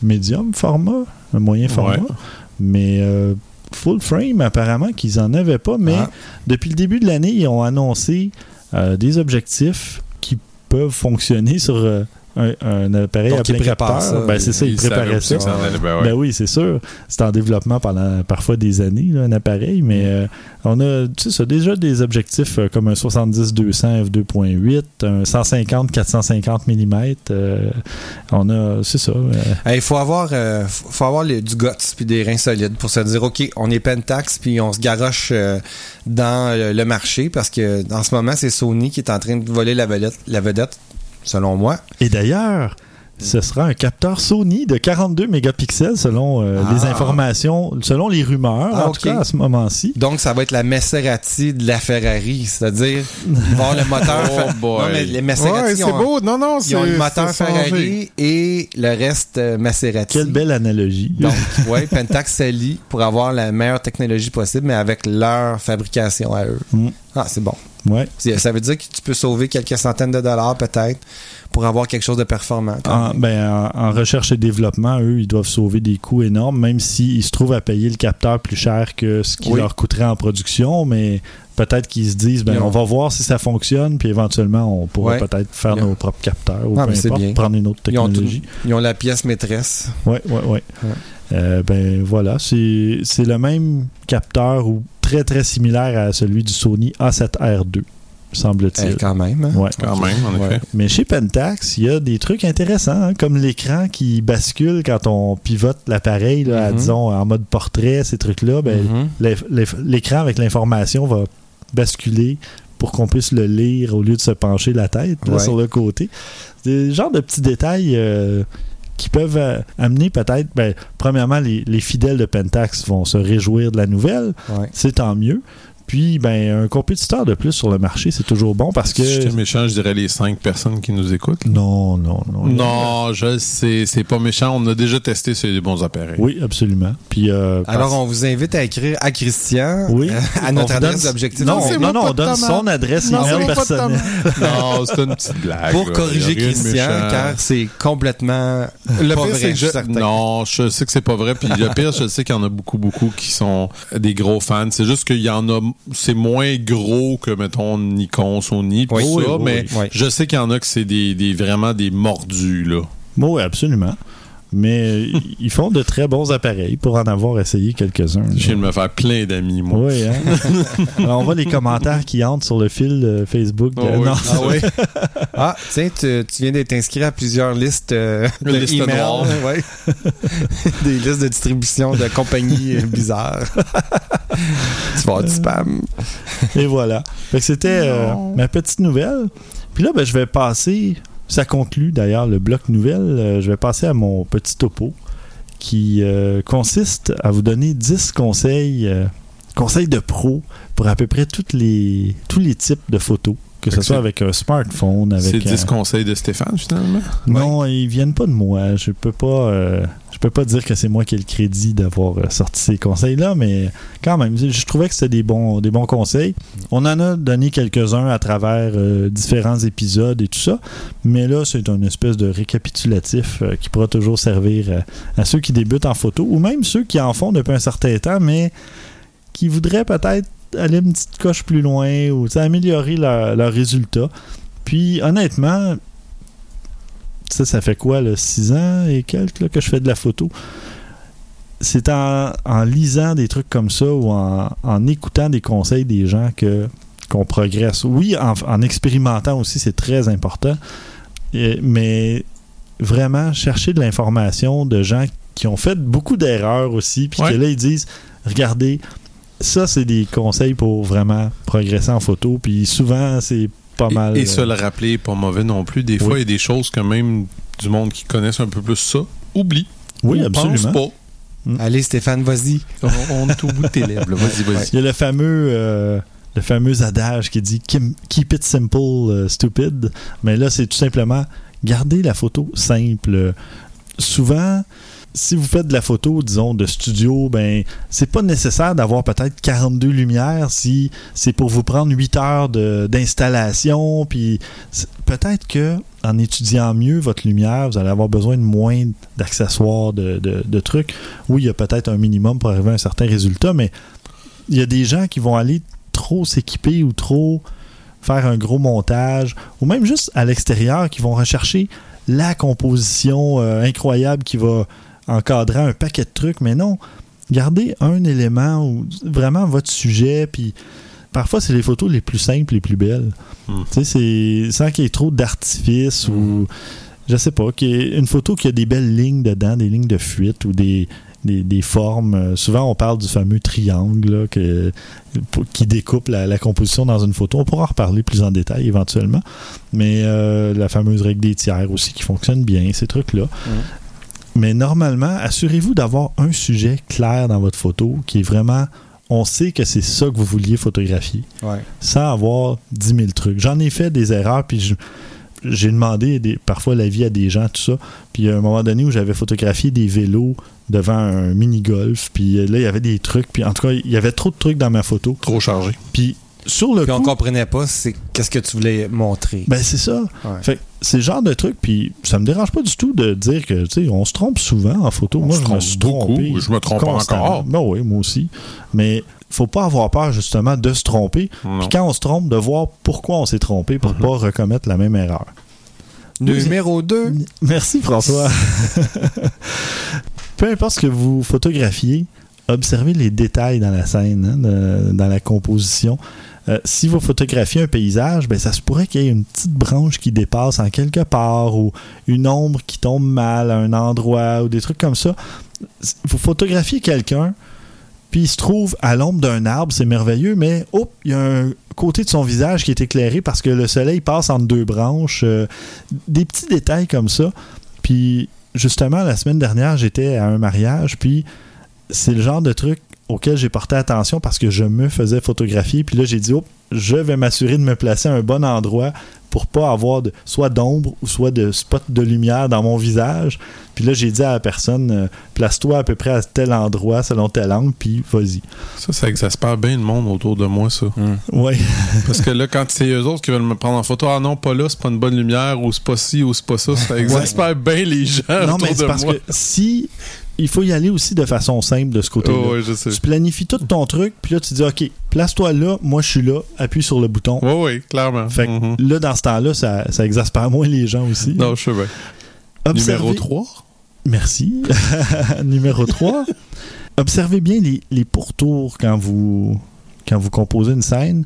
médium format, un moyen format, Ouais. mais euh, full frame, apparemment qu'ils en avaient pas. Mais Ah. depuis le début de l'année, ils ont annoncé euh, des objectifs qui peuvent fonctionner sur euh, un, un appareil Donc, à ils plein préparent capteur. ça. Ben, c'est ça, savaient préparaient aussi ça. allait, ben ouais. Ben oui, c'est sûr. C'est en développement pendant parfois des années, là, un appareil, mais euh, on a tu sais, ça, déjà des objectifs euh, comme un 70-200 f2.8, un 150-450 mm. euh, on a, c'est ça. Il faut avoir, faut avoir les- du guts puis des reins solides pour se dire ok, on est Pentax puis on se garoche dans le, le marché parce que en ce moment c'est Sony qui est en train de voler la vedette, la vedette selon moi. Et d'ailleurs, ce sera un capteur Sony de 42 mégapixels selon euh, Ah. les informations, selon les rumeurs, Ah, en ok. tout cas à ce moment-ci. Donc ça va être la Maserati de la Ferrari, c'est-à-dire avoir le moteur. Oh Fer- boy. non mais les Maserati Ouais, ils c'est ont, beau. Non, non, ils ont c'est- le moteur changé. Ferrari et le reste euh, Maserati. Quelle belle analogie. Donc, ouais, Pentax s'allie pour avoir la meilleure technologie possible, mais avec leur fabrication à eux. Mm. Ah, c'est bon. Ouais. Ça veut dire que tu peux sauver quelques centaines de dollars peut-être pour avoir quelque chose de performant. En, ben, en, en recherche et développement, eux, ils doivent sauver des coûts énormes, même s'ils se trouvent à payer le capteur plus cher que ce qui Oui. leur coûterait en production, mais peut-être qu'ils se disent, ben, on va voir si ça fonctionne, puis éventuellement, on pourrait Ouais. peut-être faire nos propres capteurs ou Ah, peu importe, bien. prendre une autre Ils ont, tout- technologie. ils ont la pièce maîtresse. Oui, oui, oui. Ouais. Euh, ben voilà, c'est le même capteur ou très très similaire à celui du Sony A7R2, semble-t-il. Eh, quand même. hein? Ouais. Quand même, en Ouais. effet. Mais chez Pentax, il y a des trucs intéressants, hein, comme l'écran qui bascule quand on pivote l'appareil, là, à, Mhm. disons, en mode portrait, ces trucs-là. Ben, Mhm. L'écran avec l'information va basculer pour qu'on puisse le lire au lieu de se pencher la tête là, Ouais. sur le côté. C'est le genre de petits détails euh, qui peuvent euh, amener peut-être, ben, premièrement, les, les fidèles de Pentax vont se réjouir de la nouvelle, Ouais. c'est tant mieux. Puis, ben, un compétiteur de plus sur le marché, c'est toujours bon parce que... Si j'étais méchant, je dirais les cinq personnes qui nous écoutent. Non, non, non. Non, je sais, c'est pas méchant. On a déjà testé, c'est des bons appareils. Oui, absolument. Puis, euh, Alors, parce- on vous invite à écrire à Christian Oui. euh, à notre vous adresse donne- d'objectif. Non, non, non, on donne son adresse Non, email personnelle. Non, c'est une petite blague. Pour là. corriger Christian, car c'est complètement Le pas pire, c'est que je... certain. Non, je sais que c'est pas vrai. Puis le pire, je sais qu'il y en a beaucoup, beaucoup qui sont des gros fans. C'est juste qu'il y en a... C'est moins gros que, mettons, Nikon, Sony, tout oui, ça. oui, mais oui. je sais qu'il y en a que c'est des, des- vraiment des mordus, là. Oui, absolument. Mais euh, ils font de très bons appareils pour en avoir essayé quelques-uns. Je viens de me faire plein d'amis, moi. Oui, hein? Alors, on voit les commentaires qui entrent sur le fil Facebook. de- Oh oui. Non. Ah oui. ah, tiens, tu, tu viens d'être inscrit à plusieurs listes euh, de liste ouais. Des listes de distribution de compagnies euh, bizarres. tu vas avoir du spam. Et voilà. Fait que c'était euh, ma petite nouvelle. Puis là, ben, je vais passer. Ça conclut d'ailleurs le bloc nouvelle. Euh, je vais passer à mon petit topo qui euh, consiste à vous donner 10 conseils, euh, conseils de pro pour à peu près toutes les, tous les types de photos. que ce soit c'est- avec un smartphone, C'est avec 10 un- conseils de Stéphane, finalement? Non, ils viennent pas de moi. Je peux pas, euh, peux pas dire que c'est moi qui ai le crédit d'avoir euh, sorti ces conseils-là, mais quand même, je trouvais que c'était des bons, conseils. On en a donné quelques-uns à travers euh, différents épisodes et tout ça, mais là, c'est une espèce de récapitulatif euh, qui pourra toujours servir à, ceux qui débutent en photo ou même ceux qui en font depuis un certain temps, mais qui voudraient peut-être aller une petite coche plus loin ou améliorer leur- leurs résultats. Puis honnêtement, ça, ça fait quoi, là, 6 ans et quelques là, que je fais de la photo? C'est en, en lisant des trucs comme ça ou en, en écoutant des conseils des gens que qu'on progresse. Oui, en, en expérimentant aussi, c'est très important. Et- mais vraiment, chercher de l'information de gens qui ont fait beaucoup d'erreurs aussi, puis Ouais. que là, ils disent, regardez, ça, c'est des conseils pour vraiment progresser en photo. Puis souvent, c'est pas Et- mal. Et, se euh, le rappeler, pas mauvais non plus. Des Oui. fois, il y a des choses que même du monde qui connaissent un peu plus ça oublie. Oui, Ou pense absolument. pas. Allez, Stéphane, vas-y. On, on est au bout de tes lèvres. Vas-y, vas-y. Il y a le fameux, euh, le fameux adage qui dit Kim- Keep it simple, euh, stupid. Mais là, c'est tout simplement garder la photo simple. Souvent, si vous faites de la photo, disons, de studio, ben, c'est pas nécessaire d'avoir peut-être 42 lumières si c'est pour vous prendre 8 heures d'installation. Puis peut-être que en étudiant mieux votre lumière, vous allez avoir besoin de moins d'accessoires, de, de- de trucs. Oui, il y a peut-être un minimum pour arriver à un certain résultat, mais il y a des gens qui vont aller trop s'équiper ou trop faire un gros montage, ou même juste à l'extérieur, qui vont rechercher la composition euh, incroyable qui va encadrer un paquet de trucs, mais non, gardez un élément ou vraiment votre sujet, puis parfois c'est les photos les plus simples, les plus belles. Hmm. Tu sais, c'est sans qu'il y ait trop d'artifice ou je sais pas, qu'il y ait une photo qui a des belles lignes dedans, des lignes de fuite ou des, des, des formes. Euh, Souvent, on parle du fameux triangle là, que, pour- qui découpe la, la composition dans une photo. On pourra en reparler plus en détail éventuellement. Mais euh, la fameuse règle des tiers aussi qui fonctionne bien, ces trucs-là. Mais normalement, assurez-vous d'avoir un sujet clair dans votre photo qui est vraiment. On sait que c'est ça que vous vouliez photographier Ouais. sans avoir 10 000 trucs. J'en ai fait des erreurs, puis j'ai demandé des, parfois l'avis à des gens, tout ça. Puis à un moment donné où j'avais photographié des vélos devant un mini-golf, puis euh, là, il y avait des trucs, puis en tout cas, il y avait trop de trucs dans ma photo. Trop chargé. Puis sur le Puis on comprenait pas c'est qu'est-ce que tu voulais montrer. ben c'est ça. Ouais. Fait que c'est le genre de truc, puis ça me dérange pas du tout de dire que, tu sais, on se trompe souvent en photo. On moi, je me trompe suis beaucoup. trompé. Je me trompe encore. Ben oui, moi aussi. Mais faut pas avoir peur, justement, de se tromper. Non. Puis quand on se trompe, de voir pourquoi on s'est trompé pour Mhm. pas recommettre la même erreur. Numéro 2. Merci François. Peu importe ce que vous photographiez, observez les détails dans la scène, hein, dans la composition. Euh, si vous photographiez un paysage, ben, ça se pourrait qu'il y ait une petite branche qui dépasse en quelque part ou une ombre qui tombe mal à un endroit ou des trucs comme ça. Vous photographiez quelqu'un, puis il se trouve à l'ombre d'un arbre, c'est merveilleux, mais hop, il y a un côté de son visage qui est éclairé parce que le soleil passe entre deux branches. euh, des petits détails comme ça. Puis justement, la semaine dernière, j'étais à un mariage, puis c'est le genre de truc auquel j'ai porté attention parce que je me faisais photographier. Puis là, j'ai dit, oh, je vais m'assurer de me placer à un bon endroit pour pas avoir de, soit d'ombre ou soit de spot de lumière dans mon visage. Puis là, j'ai dit à la personne, euh, place-toi à peu près à tel endroit selon tel angle, puis vas-y. Ça, ça exaspère bien le monde autour de moi, ça. Ouais. Parce que là, quand c'est eux autres qui veulent me prendre en photo, ah non, pas là, c'est pas une bonne lumière, ou c'est pas ci, ou c'est pas ça, ça exaspère bien les gens non, autour mais de parce moi. que si. Il faut y aller aussi de façon simple de ce côté-là. Oh, ouais, je sais. Tu planifies tout ton truc, puis là, tu dis, OK, place-toi là, moi, je suis là, appuie sur le bouton. Oui, oui, clairement. Fait que Mhm. là, dans ce temps-là, ça, ça exaspère moins les gens aussi. Non, je sais bien. Observez- Numéro 3. Merci. Numéro 3. Observez bien les, les pourtours quand vous, quand vous composez une scène,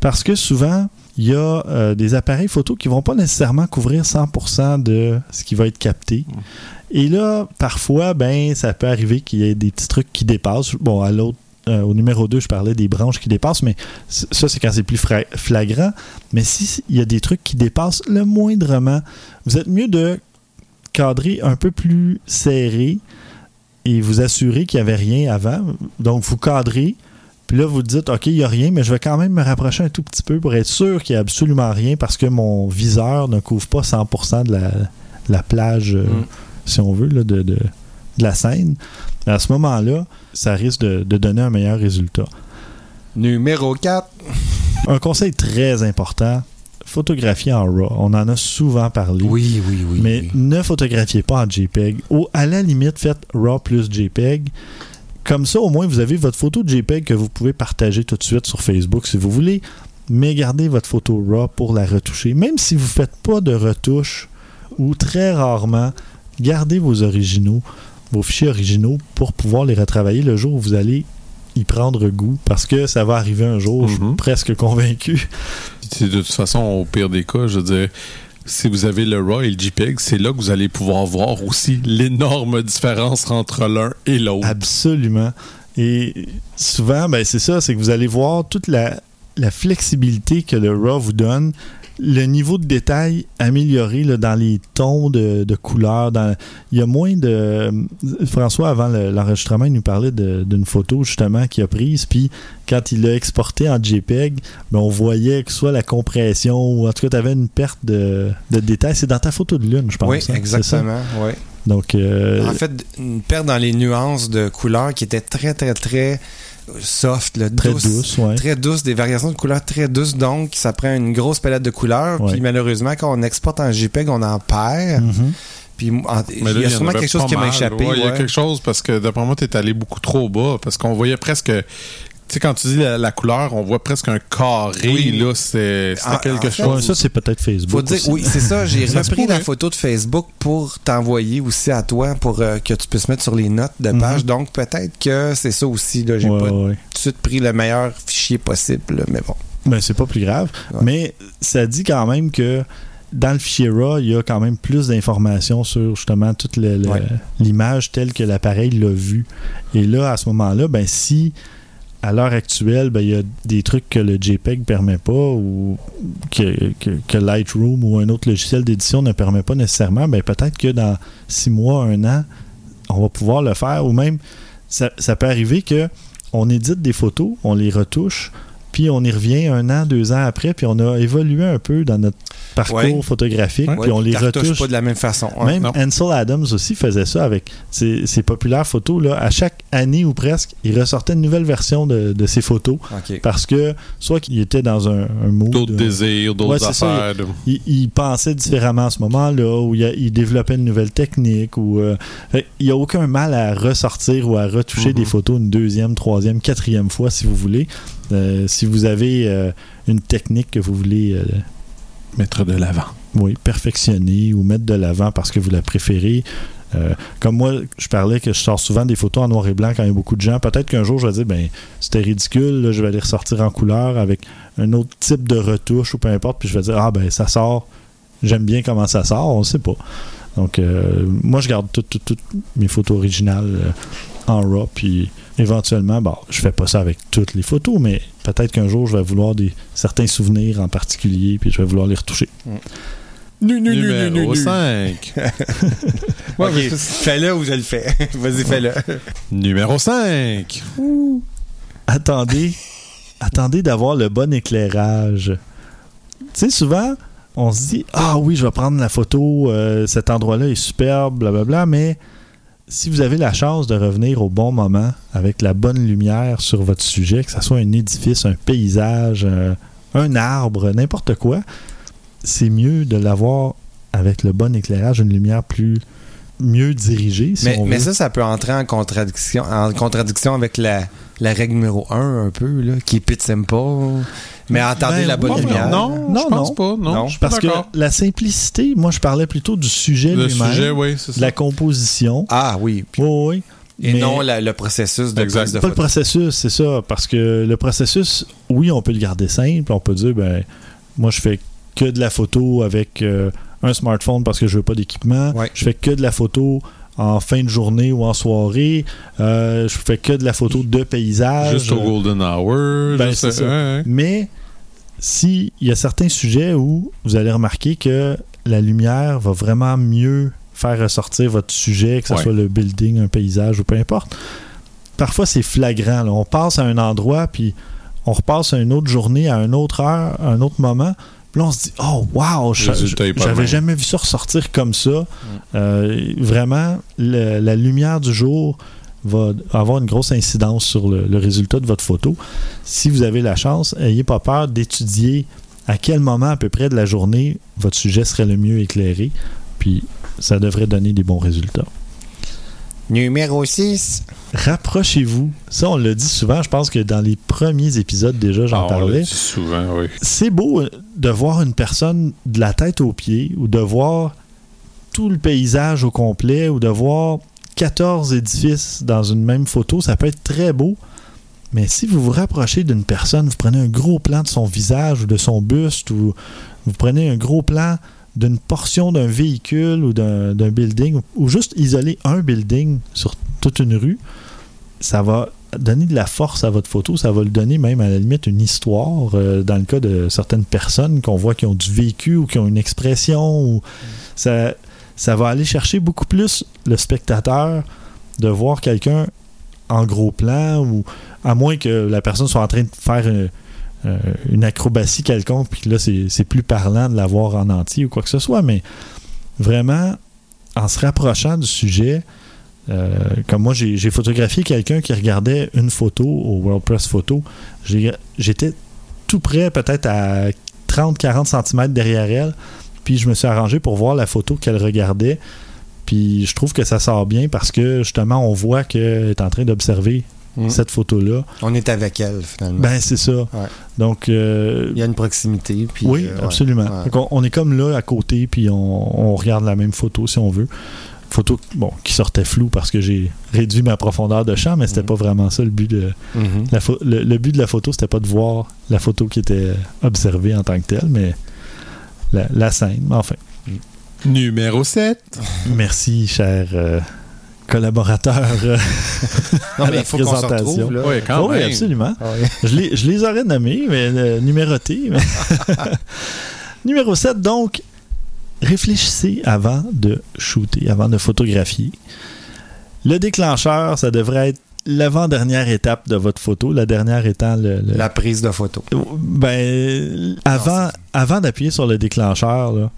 parce que souvent, il y a euh, des appareils photo qui vont pas nécessairement couvrir 100% de ce qui va être capté. Et là, parfois, ben, ça peut arriver qu'il y ait des petits trucs qui dépassent. Bon, à l'autre, euh, au numéro 2, je parlais des branches qui dépassent, mais ça, c'est quand c'est plus flagrant. Mais si il y a des trucs qui dépassent le moindrement, vous êtes mieux de cadrer un peu plus serré et vous assurer qu'il n'y avait rien avant. Donc, vous cadrez, Puis là, vous dites, OK, il n'y a rien, mais je vais quand même me rapprocher un tout petit peu pour être sûr qu'il n'y a absolument rien parce que mon viseur ne couvre pas 100% de la, la plage, euh, Mm. Si on veut, là, de, de- de la scène. À ce moment-là, ça risque de, de donner un meilleur résultat. Numéro 4. Un conseil très important, photographier en RAW. On en a souvent parlé. Oui, oui, oui. mais oui. ne photographiez pas en JPEG. Ou à la limite, faites RAW plus JPEG. Comme ça, au moins, vous avez votre photo de JPEG que vous pouvez partager tout de suite sur Facebook si vous voulez. Mais gardez votre photo RAW pour la retoucher. Même si vous ne faites pas de retouche ou très rarement, gardez vos originaux, vos fichiers originaux pour pouvoir les retravailler le jour où vous allez y prendre goût. Parce que ça va arriver un jour, je suis Mhm. presque convaincu. De toute façon, au pire des cas, je veux dire, si vous avez le RAW et le JPEG, c'est là que vous allez pouvoir voir aussi l'énorme différence entre l'un et l'autre. Absolument. Et souvent, ben, c'est ça, c'est que vous allez voir toute la, la flexibilité que le RAW vous donne, le niveau de détail amélioré là, dans les tons de, de couleurs. Dans, il y a moins de... François, avant le- l'enregistrement, il nous parlait d'une photo justement qu'il a prise, puis quand il l'a exporté en JPEG, ben, on voyait que soit la compression, ou en tout cas, tu avais une perte de, de détail. C'est dans ta photo de lune, je pense. Oui, hein, exactement. Oui. Donc, euh, En fait, une perte dans les nuances de couleurs qui était très, très, très soft, là, très douce. douce, ouais. Très douce, des variations de couleurs très douces, donc ça prend une grosse palette de couleurs. Ouais. Puis malheureusement, quand on exporte en JPEG, on en perd. Mhm. Puis en- il Mais là, y a en sûrement quelque chose qui m'a échappé. Ouais, Il y a quelque chose parce que d'après moi, t'es allé beaucoup trop bas parce qu'on voyait presque. Tu sais, quand tu dis la, la couleur, on voit presque un carré, Oui. là. C'est c'était quelque en fait, chose. Ça, c'est peut-être Facebook. Faut dire, aussi. oui, c'est ça. J'ai repris la photo de Facebook pour t'envoyer aussi à toi pour euh, que tu puisses mettre sur les notes de Mhm. page. Donc peut-être que c'est ça aussi. Là, j'ai Ouais, pas tout de suite pris le meilleur fichier possible, là, mais bon. Ben, c'est pas plus grave. Ouais. Mais ça dit quand même que dans le fichier RAW, il y a quand même plus d'informations sur justement toute Ouais. l'image telle que l'appareil l'a vue. Et là, à ce moment-là, ben, si à l'heure actuelle, ben, il y a des trucs que le JPEG permet pas ou que, que- que Lightroom ou un autre logiciel d'édition ne permet pas nécessairement, ben, peut-être que dans six mois, un an, on va pouvoir le faire. Ou même, ça, ça peut arriver que on édite des photos, on les retouche, puis on y revient un an, deux ans après, puis on a évolué un peu dans notre parcours Ouais. photographique, Ouais, puis on les retouche. pas de la même façon. hein. Même non. Ansel Adams aussi faisait ça avec ses, ses populaires photos. Là. À chaque année ou presque, il ressortait une nouvelle version de, de ses photos parce que soit qu'il était dans un, un mood, D'autres euh, désirs, d'autres Ouais, ça, affaires. il, il pensait différemment à ce moment-là, ou il, développait une nouvelle technique, ou euh, fait, il n'y a aucun mal à ressortir ou à retoucher Mhm. des photos une deuxième, troisième, quatrième fois si vous voulez. Euh, si vous avez euh, une technique que vous voulez euh, Mettre de l'avant. oui, perfectionner ou mettre de l'avant parce que vous la préférez. Comme moi, je parlais que je sors souvent des photos en noir et blanc quand il y a beaucoup de gens. Peut-être qu'un jour, je vais dire, ben, c'était ridicule, là, je vais les ressortir en couleur avec un autre type de retouche ou peu importe, puis je vais dire, ah ben, ça sort, j'aime bien comment ça sort, on sait pas. Donc, moi, je garde toutes mes photos originales en RAW, puis éventuellement, bon, je fais pas ça avec toutes les photos, mais peut-être qu'un jour, je vais vouloir des certains souvenirs en particulier, puis je vais vouloir les retoucher. Nu, nu, nu, nu, nu, Numéro nu. 5. Ouais, mais Fais-le ou je le fais. Vas-y, fais-le. Numéro 5. attendez, attendez d'avoir le bon éclairage. Tu sais, souvent, on se dit Ah oui, je vais prendre la photo, euh, cet endroit-là est superbe, blablabla, mais si vous avez la chance de revenir au bon moment avec la bonne lumière sur votre sujet, que ce soit un édifice, un paysage, un, un arbre, n'importe quoi, c'est mieux de l'avoir avec le bon éclairage, une lumière plus mieux dirigée, si mais, on mais veut. ça, ça peut entrer en contradiction, en contradiction avec la, la règle numéro 1 un peu, là, qui est pit simple. Mais entendez Ben, la bonne lumière. Non, Non, je pense non. pas. Non, Non, je Parce que la simplicité, moi je parlais plutôt du sujet Le lui-même, sujet, oui, c'est de ça. la composition. Ah oui. puis- Oui, oui. Et Mais non la- le processus de Exact. de pas le processus, c'est ça. Parce que le processus, oui, on peut le garder simple. On peut dire, ben, moi je fais que de la photo avec euh, un smartphone parce que je veux pas d'équipement. Ouais. Je fais que de la photo en fin de journée ou en soirée. Euh, je fais que de la photo de paysage. Juste au Golden Hour. Ben, juste- c'est ça. ouais, ouais. Mais s'il y a certains sujets où vous allez remarquer que la lumière va vraiment mieux faire ressortir votre sujet, que ce Ouais. soit le building, un paysage ou peu importe, parfois c'est flagrant. là. On passe à un endroit, puis on repasse à une autre journée, à une autre heure, à un autre moment. Puis là, on se dit, oh, wow, j'avais jamais vu ça ressortir comme ça. Euh, vraiment, le- la lumière du jour va avoir une grosse incidence sur le, le résultat de votre photo. Si vous avez la chance, ayez pas peur d'étudier à quel moment à peu près de la journée votre sujet serait le mieux éclairé. Puis ça devrait donner des bons résultats. Numéro 6. Rapprochez-vous. Ça, on l'a dit souvent. Je pense que dans les premiers épisodes déjà, j'en Ah, on l'a parlais. dit souvent, oui. C'est beau euh, de voir une personne de la tête aux pieds ou de voir tout le paysage au complet ou de voir 14 édifices dans une même photo. Ça peut être très beau. Mais si vous vous rapprochez d'une personne, vous prenez un gros plan de son visage ou de son buste ou vous prenez un gros plan d'une portion d'un véhicule ou d'un building ou, juste isoler un building sur toute une rue, ça va donner de la force à votre photo, ça va le donner même à la limite une histoire euh, dans le cas de certaines personnes qu'on voit qui ont du vécu ou qui ont une expression ça va aller chercher beaucoup plus le spectateur de voir quelqu'un en gros plan ou à moins que la personne soit en train de faire une, euh, une acrobatie quelconque puis là c'est plus parlant de la voir en entier ou quoi que ce soit mais vraiment en se rapprochant du sujet euh, comme moi, j'ai photographié quelqu'un qui regardait une photo au World Press Photo. J'étais tout près, peut-être à 30-40 cm derrière elle. Puis je me suis arrangé pour voir la photo qu'elle regardait. Puis je trouve que ça sort bien parce que justement, on voit qu'elle est en train d'observer Mm. cette photo-là. On est avec elle, finalement. Ben, c'est ça. Donc, euh, Il y a une proximité. Puis, oui, euh, absolument. Ouais. Donc, on, on est comme là à côté, puis on, on regarde la même photo si on veut. Photo bon, qui sortait floue parce que j'ai réduit ma profondeur de champ, mais c'était Mhm. pas vraiment ça le but de Mhm. la le, le but de la photo, c'était pas de voir la photo qui était observée en tant que telle, mais la, la scène. Mais Enfin, Numéro 7. merci, cher euh, collaborateur. euh, Non, à mais la il faut qu'on se présentation. retrouve, là. Oui, quand oui, même. absolument. Ah oui. Je les, je les aurais nommés, mais euh, numérotés. mais- Numéro 7, donc, réfléchissez avant de shooter, avant de photographier. Le déclencheur, ça devrait être l'avant-dernière étape de votre photo, la dernière étant le, le- La prise de photo. ben, avant, avant d'appuyer sur le déclencheur, là,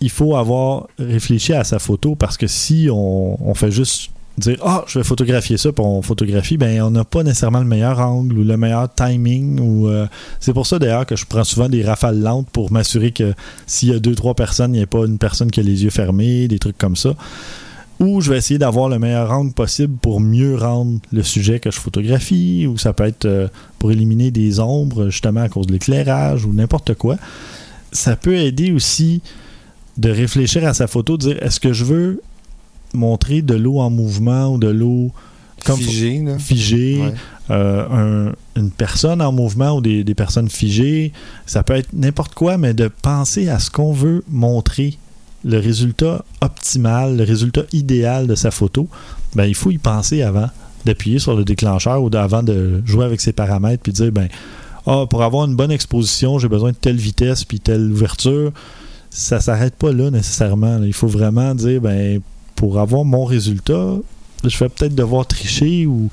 il faut avoir réfléchi à sa photo parce que si on, on fait juste dire Ah, je vais photographier ça, puis on photographie, ben on n'a pas nécessairement le meilleur angle ou le meilleur timing. ou euh, C'est pour ça d'ailleurs que je prends souvent des rafales lentes pour m'assurer que s'il y a deux, trois personnes, il n'y a pas une personne qui a les yeux fermés, des trucs comme ça. Ou je vais essayer d'avoir le meilleur angle possible pour mieux rendre le sujet que je photographie, ou ça peut être euh, pour éliminer des ombres justement à cause de l'éclairage ou n'importe quoi. Ça peut aider aussi de réfléchir à sa photo, de dire est-ce que je veux montrer de l'eau en mouvement ou de l'eau comme Figé, là. figée, Ouais. euh, un- une personne en mouvement ou des, des personnes figées. Ça peut être n'importe quoi, mais de penser à ce qu'on veut montrer, le résultat optimal, le résultat idéal de sa photo, ben, il faut y penser avant d'appuyer sur le déclencheur ou avant de jouer avec ses paramètres puis dire ben ah, pour avoir une bonne exposition, j'ai besoin de telle vitesse puis telle ouverture. Ça s'arrête pas là nécessairement. Il faut vraiment dire ben pour avoir mon résultat, je vais peut-être devoir tricher ou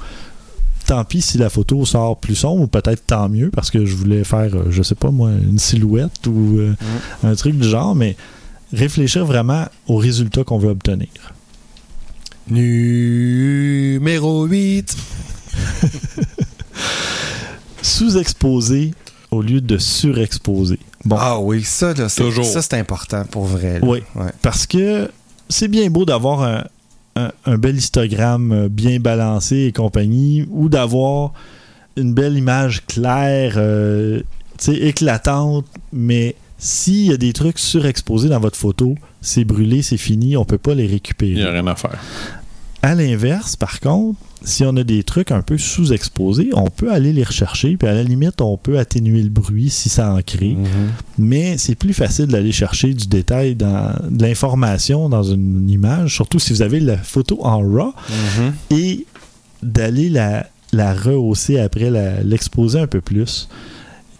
tant pis si la photo sort plus sombre ou peut-être tant mieux parce que je voulais faire, euh, je sais pas moi, une silhouette ou euh, un truc du genre, mais réfléchir vraiment au résultat qu'on veut obtenir. Numéro 8. Sous-exposer au lieu de surexposer. Bon, Ah oui, ça, là, c'est- Toujours. ça, c'est important pour vrai. là. Oui. Ouais. parce que c'est bien beau d'avoir un, un- un bel histogramme euh, bien balancé et compagnie, ou d'avoir une belle image claire, euh, éclatante, mais s'il y a des trucs surexposés dans votre photo, c'est brûlé, c'est fini, on peut pas les récupérer. Il n'y a rien à faire. À l'inverse, par contre, si on a des trucs un peu sous-exposés, on peut aller les rechercher, puis à la limite, on peut atténuer le bruit si ça en crée. Mhm. Mais c'est plus facile d'aller chercher du détail, dans, de l'information dans une image, surtout si vous avez la photo en RAW, Mhm. et d'aller la, la rehausser après, l'exposer un peu plus.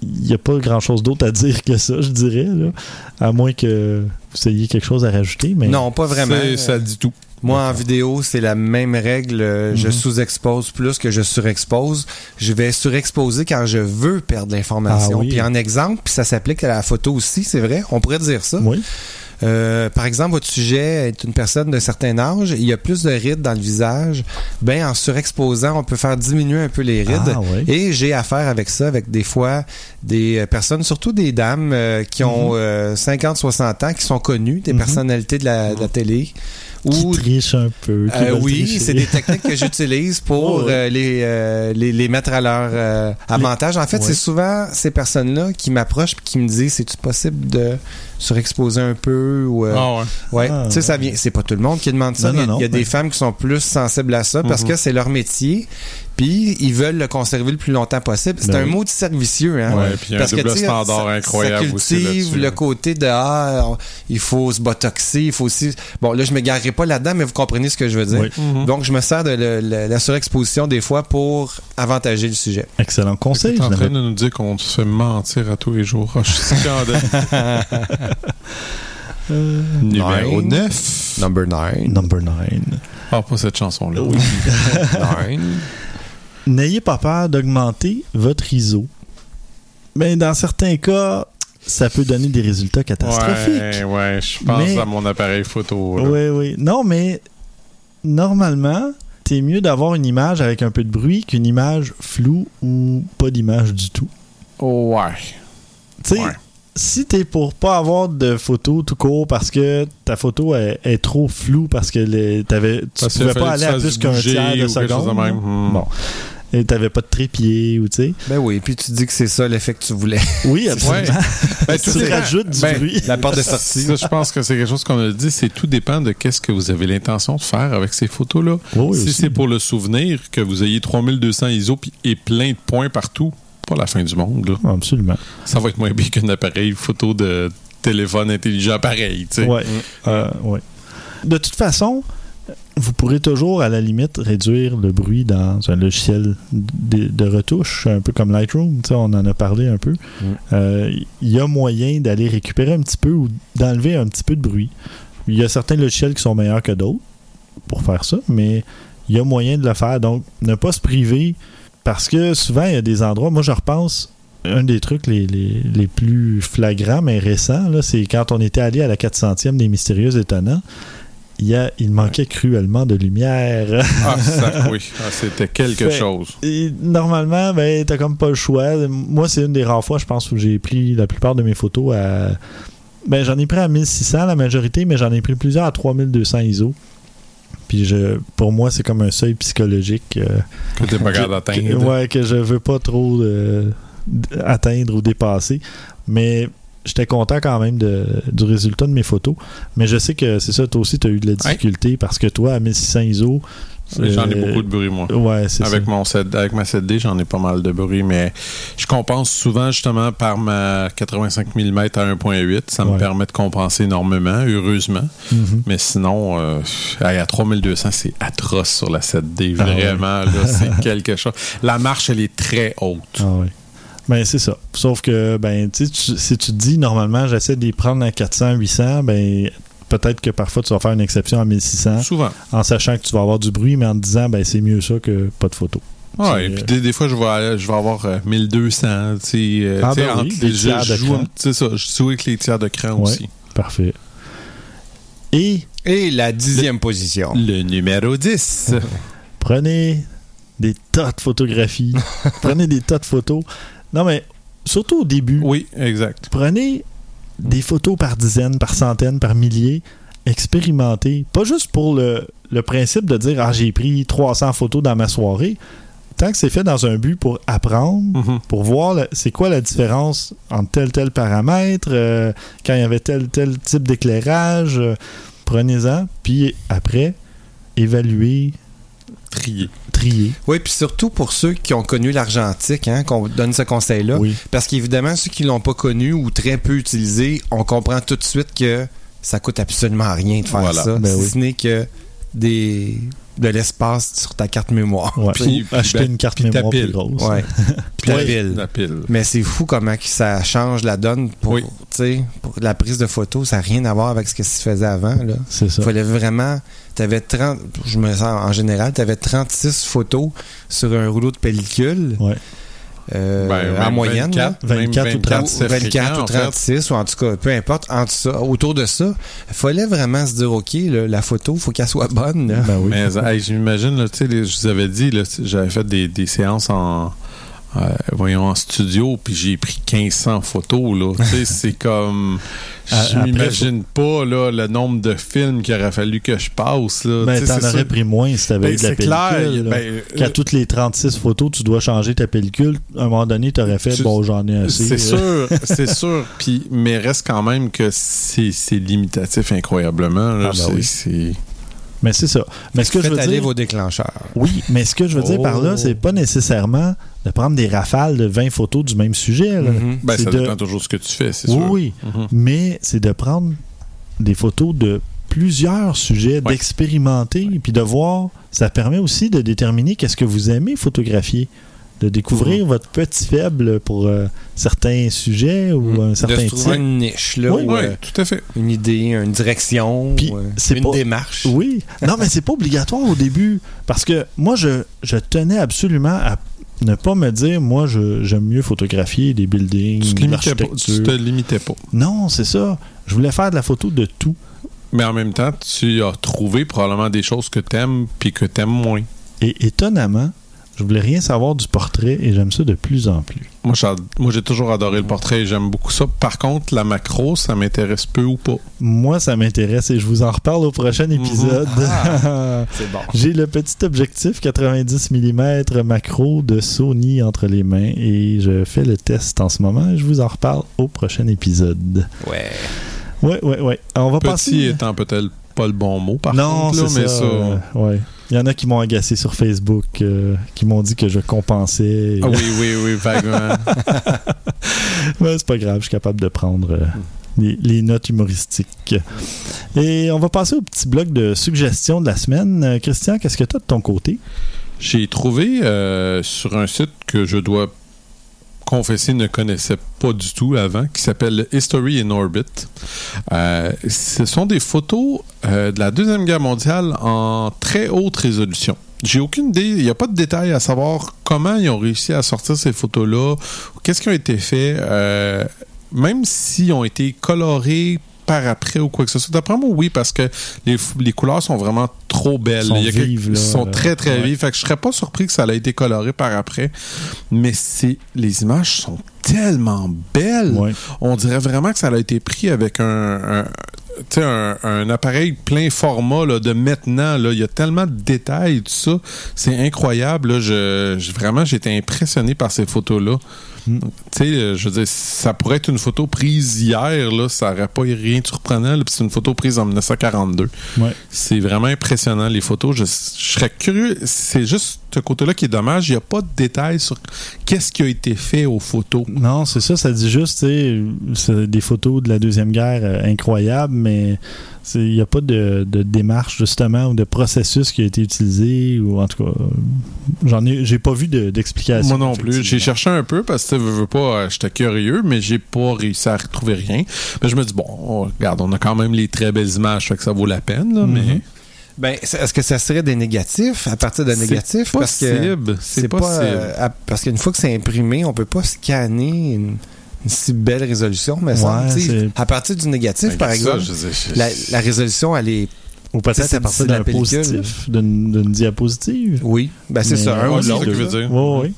Il n'y a pas grand-chose d'autre à dire que ça, je dirais, là, à moins que vous ayez quelque chose à rajouter. Mais Non, pas vraiment. Ça dit tout. Moi, en vidéo, c'est la même règle. Euh, Je Mhm. sous-expose plus que je surexpose. Je vais surexposer quand je veux perdre l'information. Ah oui. Puis en exemple, puis ça s'applique à la photo aussi, c'est vrai. On pourrait dire ça. Oui. Euh, par exemple, votre sujet est une personne d'un certain âge, il y a plus de rides dans le visage. Ben, en surexposant, on peut faire diminuer un peu les rides. Ah, oui. Et j'ai affaire avec ça, avec des fois des euh, personnes, surtout des dames euh, qui ont euh, 50-60 ans, qui sont connues, des Mhm. personnalités de la, de la télé. Qui Ou triche un peu. qui euh, oui, c'est des techniques que j'utilise pour Oh, ouais. euh, les, euh, les, les mettre à leur euh, avantage. En fait, Ouais. c'est souvent ces personnes-là qui m'approchent et qui me disent c'est-tu possible de surexposer un peu ou euh, Ah ouais. Ouais, Ah, tu sais, ça vient. C'est pas tout le monde qui demande ça. Non, non, non, il y a des femmes qui sont plus sensibles à ça parce Mhm. que c'est leur métier. Puis ils veulent le conserver le plus longtemps possible. C'est Ben un oui. mot de cercle vicieux, hein. Ouais, puis un Parce que, double standard ça- incroyable ça aussi cultive là-dessus. le côté de ah, il faut se botoxer, il faut aussi. Bon, là, je m'égarerai pas là-dedans, mais vous comprenez ce que je veux dire. Oui. Mhm. Donc, je me sers de le- le- la surexposition des fois pour avantager le sujet. Excellent conseil. Tu es en je train de nous dire qu'on se fait mentir à tous les jours. Ah, je suis scandaleux. Euh, Numéro Nine. 9. Number 9. number 9. Ah, pas cette chanson-là. N'ayez pas peur d'augmenter votre ISO. Mais dans certains cas, ça peut donner des résultats catastrophiques. Ouais, ouais, je pense Mais- à mon appareil photo. Oui, oui. Non, mais normalement, c'est mieux d'avoir une image avec un peu de bruit qu'une image floue ou pas d'image du tout. Ouais. Tu sais, Ouais. si t'es pour pas avoir de photo tout court parce que ta photo est, est trop floue parce que les- tu Parce pouvais pas aller à plus qu'un tiers de de seconde. même. Hmm. Bon. Et t'avais pas de trépied ou tu sais. Ben oui, puis tu dis que c'est ça l'effet que tu voulais. Oui, absolument. Ben, tu rajoutes du Ben, bruit. La porte de sortie. Ça, je pense que c'est quelque chose qu'on a dit, c'est tout dépend de qu'est-ce que vous avez l'intention de faire avec ces photos-là. Oui, si c'est pour le souvenir, que vous ayez 3200 ISO puis- et plein de points partout, pas la fin du monde. là. Absolument. Ça va être moins bien qu'un appareil photo de téléphone intelligent pareil. tu sais. Ouais. Euh, ouais. De toute façon, vous pourrez toujours, à la limite, réduire le bruit dans un logiciel de, de retouche, un peu comme Lightroom. on en a parlé un peu. Euh, Il y a moyen d'aller récupérer un petit peu ou d'enlever un petit peu de bruit. Il y a certains logiciels qui sont meilleurs que d'autres pour faire ça, mais il y a moyen de le faire. Donc, ne pas se priver parce que souvent, il y a des endroits. Moi, je repense. Un des trucs les, les- les plus flagrants, mais récents, c'est quand on était allé à la 400e des Mystérieux Étonnants. Il, y a, il manquait cruellement de lumière. Ah, ça, oui. Ah, C'était quelque Fait- chose. Et normalement, ben, t'as comme pas le choix. Moi, c'est une des rares fois, je pense, où j'ai pris la plupart de mes photos à. Ben, j'en ai pris à 1600 la majorité, mais j'en ai pris plusieurs à 3200 ISO. Puis je, pour moi, c'est comme un seuil psychologique. euh, Que t'es pas capable d'atteindre. ouais, que je veux pas trop euh, atteindre ou dépasser. Mais j'étais content quand même de- du résultat de mes photos. Mais je sais que c'est ça, toi aussi, tu as eu de la difficulté parce que toi, à 1600 ISO. J'en ai euh, beaucoup de bruit, moi. Ouais, c'est ça. Avec, mon 7, avec ma 7D, j'en ai pas mal de bruit, mais je compense souvent justement par ma 85 mm à 1.8. Ça me permet de compenser énormément, heureusement. Mhm. Mais sinon, euh, à 3200, c'est atroce sur la 7D. Ah ouais. Vraiment, c'est quelque chose. La marche, elle est très haute. Ah. Ben, c'est ça. Sauf que, ben, tu si tu te dis, normalement, j'essaie de les prendre à 400, 800, ben, peut-être que parfois tu vas faire une exception à 1600 Souvent. en sachant que tu vas avoir du bruit, mais en te disant, ben, c'est mieux ça que pas de photo. Ouais, et puis des, des fois, je vais, aller- je vais avoir euh, 1200. tu sais, euh, Ah, tu sais, ben oui, les- je tiers joue, ça, je joue avec les tiers d'écran Ouais. aussi. Parfait. Et Et la dixième position. Le numéro 10. prenez des tas de photographies. prenez des tas de photos. Non, mais surtout au début. oui, exact. prenez des photos par dizaines, par centaines, par milliers, expérimentez. Pas juste pour le, le principe de dire Ah, j'ai pris 300 photos dans ma soirée. Tant que c'est fait dans un but pour apprendre, Mhm. pour voir c'est quoi la différence entre tel tel paramètre, euh, quand il y avait tel tel type d'éclairage, euh, prenez-en, puis après, évaluez, Trié. trier. Oui, puis surtout pour ceux qui ont connu l'argentique, hein, qu'on donne ce conseil-là. Oui. Parce qu'évidemment, ceux qui l'ont pas connu ou très peu utilisé, on comprend tout de suite que ça coûte absolument rien de faire Voilà. ça. Ben si oui. ce n'est que des de l'espace sur ta carte mémoire. Ouais. Puis- Ou acheter ben, une carte puis ta mémoire plus pile. grosse. Ouais. Puis ta Ouais, pile. La pile. Mais c'est fou comment que ça change la donne pour, Oui. tu sais, pour la prise de photos. Ça n'a rien à voir avec ce que se faisait avant. Là. C'est ça. Il fallait vraiment. T'avais 30. Je me sens en général, tu avais 36 photos sur un rouleau de pellicule. Ouais. Euh, Ben, en moyenne. là. 24, même 24 ou 30, Ou c'est 24 fréquent, ou en fait. 36, ou en tout cas, peu importe, ça, autour de ça, il fallait vraiment se dire, OK, là, la photo, faut qu'elle soit bonne. là. Ben oui. Mais hey, j'imagine, je vous avais dit, j'avais fait des, des séances en, euh, voyons, en studio, puis j'ai pris 1500 photos, là. Tu sais, c'est comme... Je m'imagine pas, là, le nombre de films qu'il aurait fallu que je passe, là. Ben, t'en aurais pris moins si t'avais Ben, eu de la clair. pellicule. là. ben, Qu'à toutes les 36 photos, tu dois changer ta pellicule. À un moment donné, t'aurais fait, Tu- bon, j'en ai assez. C'est sûr, c'est sûr. Puis, mais reste quand même que c'est limitatif incroyablement. là. Ah, ben oui. Mais c'est ça. Mais ce que je Faites veux aller dire... vos déclencheurs. Oui, mais ce que je veux dire par là, Oh. c'est pas nécessairement de prendre des rafales de 20 photos du même sujet. là. Mhm. Ben, C'est ça de- dépend toujours de ce que tu fais, c'est Oui, sûr. oui. Mhm. Mais c'est de prendre des photos de plusieurs sujets, Ouais. d'expérimenter, puis de voir. Ça permet aussi de déterminer qu'est-ce que vous aimez photographier. De découvrir votre petit faible pour euh, certains sujets ou Mhm. un De certain se type. trouver une niche, là, Oui, ou, Oui, euh, tout à fait. une idée, une direction, Puis, ou, euh, c'est une pas- démarche. Oui. Non, mais c'est pas obligatoire au début. Parce que moi, je, je tenais absolument à ne pas me dire, moi, je- j'aime mieux photographier des buildings, Tu te, de limitais pas, tu te l'architecture. limitais pas. Non, c'est ça. Je voulais faire de la photo de tout. Mais en même temps, tu as trouvé probablement des choses que t'aimes puis que t'aimes moins. Et étonnamment, je voulais rien savoir du portrait et j'aime ça de plus en plus. Moi, j'ai- toujours adoré le portrait et j'aime beaucoup ça. Par contre, la macro, ça m'intéresse peu ou pas? Moi, ça m'intéresse et je vous en reparle au prochain épisode. C'est bon. J'ai le petit objectif 90 mm macro de Sony entre les mains et je fais le test en ce moment et je vous en reparle au prochain épisode. Ouais. Ouais, ouais, ouais. On va Petit passer. étant peut-être pas le bon mot, par non, contre. là, c'est mais ça. ça. euh, ouais. Il y en a qui m'ont agacé sur Facebook, euh, qui m'ont dit que je compensais. Ah oui, oui, oui, vaguement. Ouais, c'est pas grave, je suis capable de prendre euh, les, les notes humoristiques. Et on va passer au petit bloc de suggestions de la semaine. Euh, Christian, qu'est-ce que tu as de ton côté? J'ai trouvé euh, sur un site que je dois confesser ne connaissais pas du tout avant, qui s'appelle History in Orbit. Euh, ce sont des photos euh, de la Deuxième Guerre mondiale en très haute résolution. J'ai aucune idée, il n'y a pas de détails à savoir comment ils ont réussi à sortir ces photos-là, qu'est-ce qui a été fait, euh, même s'ils ont été colorés par après ou quoi que ce soit. D'après moi, oui, parce que les, couleurs sont vraiment trop belles. Sont Il y a quelque- vives, là. sont très, très Ouais. vives. Fait que je serais pas surpris que ça ait été coloré par après. Mais c'est les images sont tellement belles. Ouais. On dirait vraiment que ça a été pris avec un, un, tu sais, un, un appareil plein format là, de maintenant. Là. Il y a tellement de détails, tout ça. C'est incroyable. Là. Je, je- vraiment, j'ai été impressionné par ces photos-là. Mm. Tu sais, euh, je veux dire, ça pourrait être une photo prise hier, là, ça n'aurait pas rien de surprenant. là, puis c'est une photo prise en 1942. Ouais. C'est vraiment impressionnant, les photos. Je, je serais curieux. C'est juste ce côté-là qui est dommage. Il n'y a pas de détails sur qu'est-ce qui a été fait aux photos. Non, c'est ça, ça dit juste, tu sais, c'est des photos de la Deuxième Guerre euh, incroyables, mais il n'y a pas de, de démarche, justement, ou de processus qui a été utilisé, ou en tout cas, euh, j'en ai, j'ai pas vu de- d'explication. Moi non plus. J'ai cherché un peu parce que, veux, veux pas, euh, j'étais curieux, mais j'ai pas réussi à retrouver rien. Mais je me dis, bon, on- regarde, on a quand même les très belles images, fait que ça vaut la peine, là, Mhm. mais. Ben, est-ce que ça serait des négatifs à partir de négatifs? Parce que possible. C'est pas. possible. euh, à- parce qu'une fois que c'est imprimé, on peut pas scanner une, une si belle résolution, mais ça, Ouais, à partir du négatif, Ben, par ça, exemple, je je- la, la résolution, elle est. Ou peut-être à partir d'un positif, d'une diapositive. Oui, ben c'est ça, un ou l'autre. que je veux dire. Oui, oui.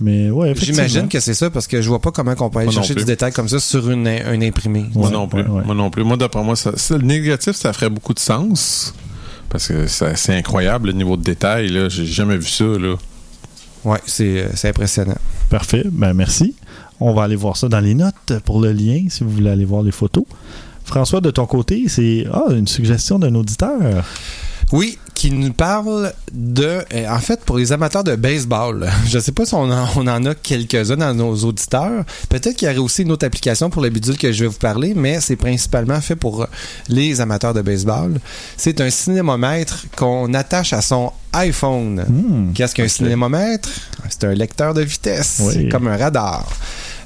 Mais ouais. J'imagine que c'est ça parce que je vois pas comment on peut aller Moi chercher du détail comme ça sur une, un imprimé. Moi non plus. ouais, ouais. Moi non plus. Moi, d'après moi, ça, ça- le négatif, ça ferait beaucoup de sens. Parce que c'est incroyable le niveau de détail. Là. J'ai jamais vu ça. Là. Ouais, c'est euh, c'est impressionnant. Parfait. Ben, merci. On va aller voir ça dans les notes pour le lien si vous voulez aller voir les photos. François, de ton côté, c'est ah, une suggestion d'un auditeur. Oui, qui nous parle de, euh, en fait, pour les amateurs de baseball. Je sais pas si on en, on en a quelques-uns dans nos auditeurs. Peut-être qu'il y aurait aussi une autre application pour le bidule que je vais vous parler, mais c'est principalement fait pour les amateurs de baseball. C'est un cinémomètre qu'on attache à son iPhone. Hmm, Qu'est-ce qu'un cinémomètre? C'est un lecteur de vitesse. Oui. Comme un radar.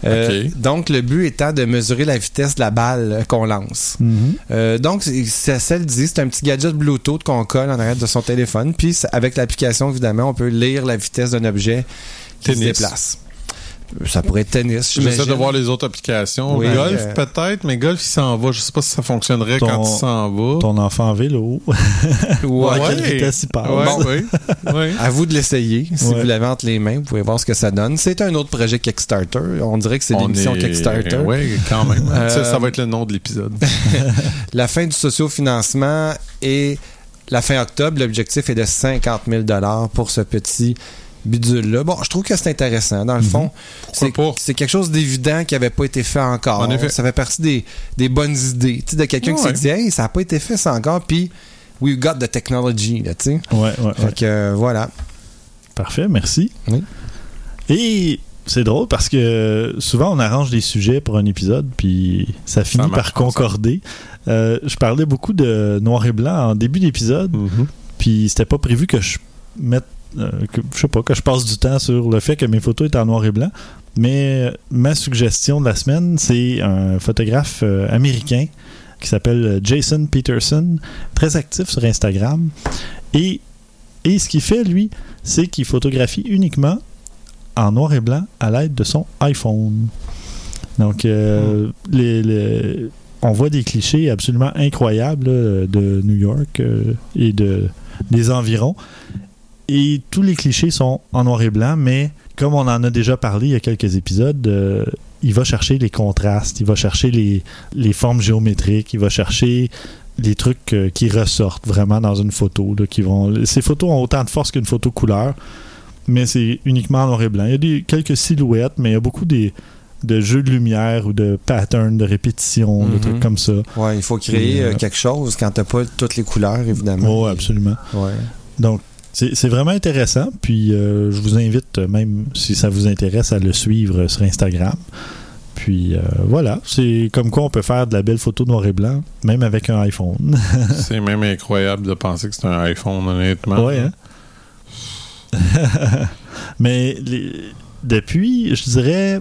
Euh. Donc, le but étant de mesurer la vitesse de la balle euh, qu'on lance. Mhm. Euh, donc, c'est- ça, ça le dit, c'est un petit gadget Bluetooth qu'on colle en arrière de son téléphone. Puis, avec l'application, évidemment, on peut lire la vitesse d'un objet qui se déplace. Ça pourrait être tennis, J'essaie de voir les autres applications. Oui, golf, euh, peut-être, mais golf, il s'en va. Je sais pas si ça fonctionnerait Ton- quand il s'en va. Ton enfant en vélo. Ouais. à quelle vitesse il passe. Ouais, oui. oui. À vous de l'essayer. Si Ouais. vous l'avez entre les mains, vous pouvez voir ce que ça donne. C'est un autre projet Kickstarter. On dirait que c'est On l'émission est- Kickstarter. Oui, quand même. Euh, Ça, ça va être le nom de l'épisode. La fin du sociofinancement est la fin octobre. L'objectif est de 50 000 pour ce petit bidule-là. Bon, je trouve que c'est intéressant. Dans le fond, c'est Mhm. pas? c'est quelque chose d'évident qui n'avait pas été fait encore. En effet. Ça fait partie des, des bonnes idées. Tu sais, de quelqu'un qui Ouais. s'est dit, hey, ça n'a pas été fait ça encore, puis we got the technology, là, tu sais. Ouais, ouais, ouais. Fait que, euh, voilà. Parfait, merci. Oui. Et c'est drôle parce que souvent on arrange des sujets pour un épisode, puis ça finit par concorder. Euh, je parlais beaucoup de noir et blanc en début d'épisode, puis c'était pas prévu que je mette, euh, que, je sais pas, que je passe du temps sur le fait que mes photos étaient en noir et blanc. Mais ma suggestion de la semaine, c'est un photographe euh, américain qui s'appelle Jason Peterson, très actif sur Instagram. Et, et ce qu'il fait, lui, c'est qu'il photographie uniquement en noir et blanc à l'aide de son iPhone. Donc, euh, les- les- on voit des clichés absolument incroyables là, de New York euh, et de, des environs. Et tous les clichés sont en noir et blanc, mais comme on en a déjà parlé il y a quelques épisodes, euh, il va chercher les contrastes, il va chercher les, les formes géométriques, il va chercher les trucs euh, qui ressortent vraiment dans une photo. là, qui vont... Ces photos ont autant de force qu'une photo couleur, mais c'est uniquement en noir et blanc. Il y a des, quelques silhouettes, mais il y a beaucoup des, de jeux de lumière ou de patterns, de répétitions, de Mhm. trucs comme ça. Ouais, il faut créer Et, euh, quelque chose quand t'as pas toutes les couleurs, évidemment. Oh, absolument. Ouais. Donc, c'est vraiment intéressant. Puis, euh, je vous invite, euh, même si ça vous intéresse, à le suivre sur Instagram. Puis, euh, voilà. C'est comme quoi on peut faire de la belle photo noir et blanc, même avec un iPhone. C'est même incroyable de penser que c'est un iPhone, honnêtement. ouais, hein? Mais les- depuis, je dirais,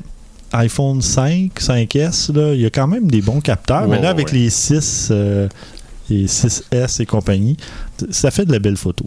iPhone 5, 5S, là, il y a quand même des bons capteurs. mais là, avec ouais. les 6, euh, les 6S et compagnie, ça fait de la belle photo.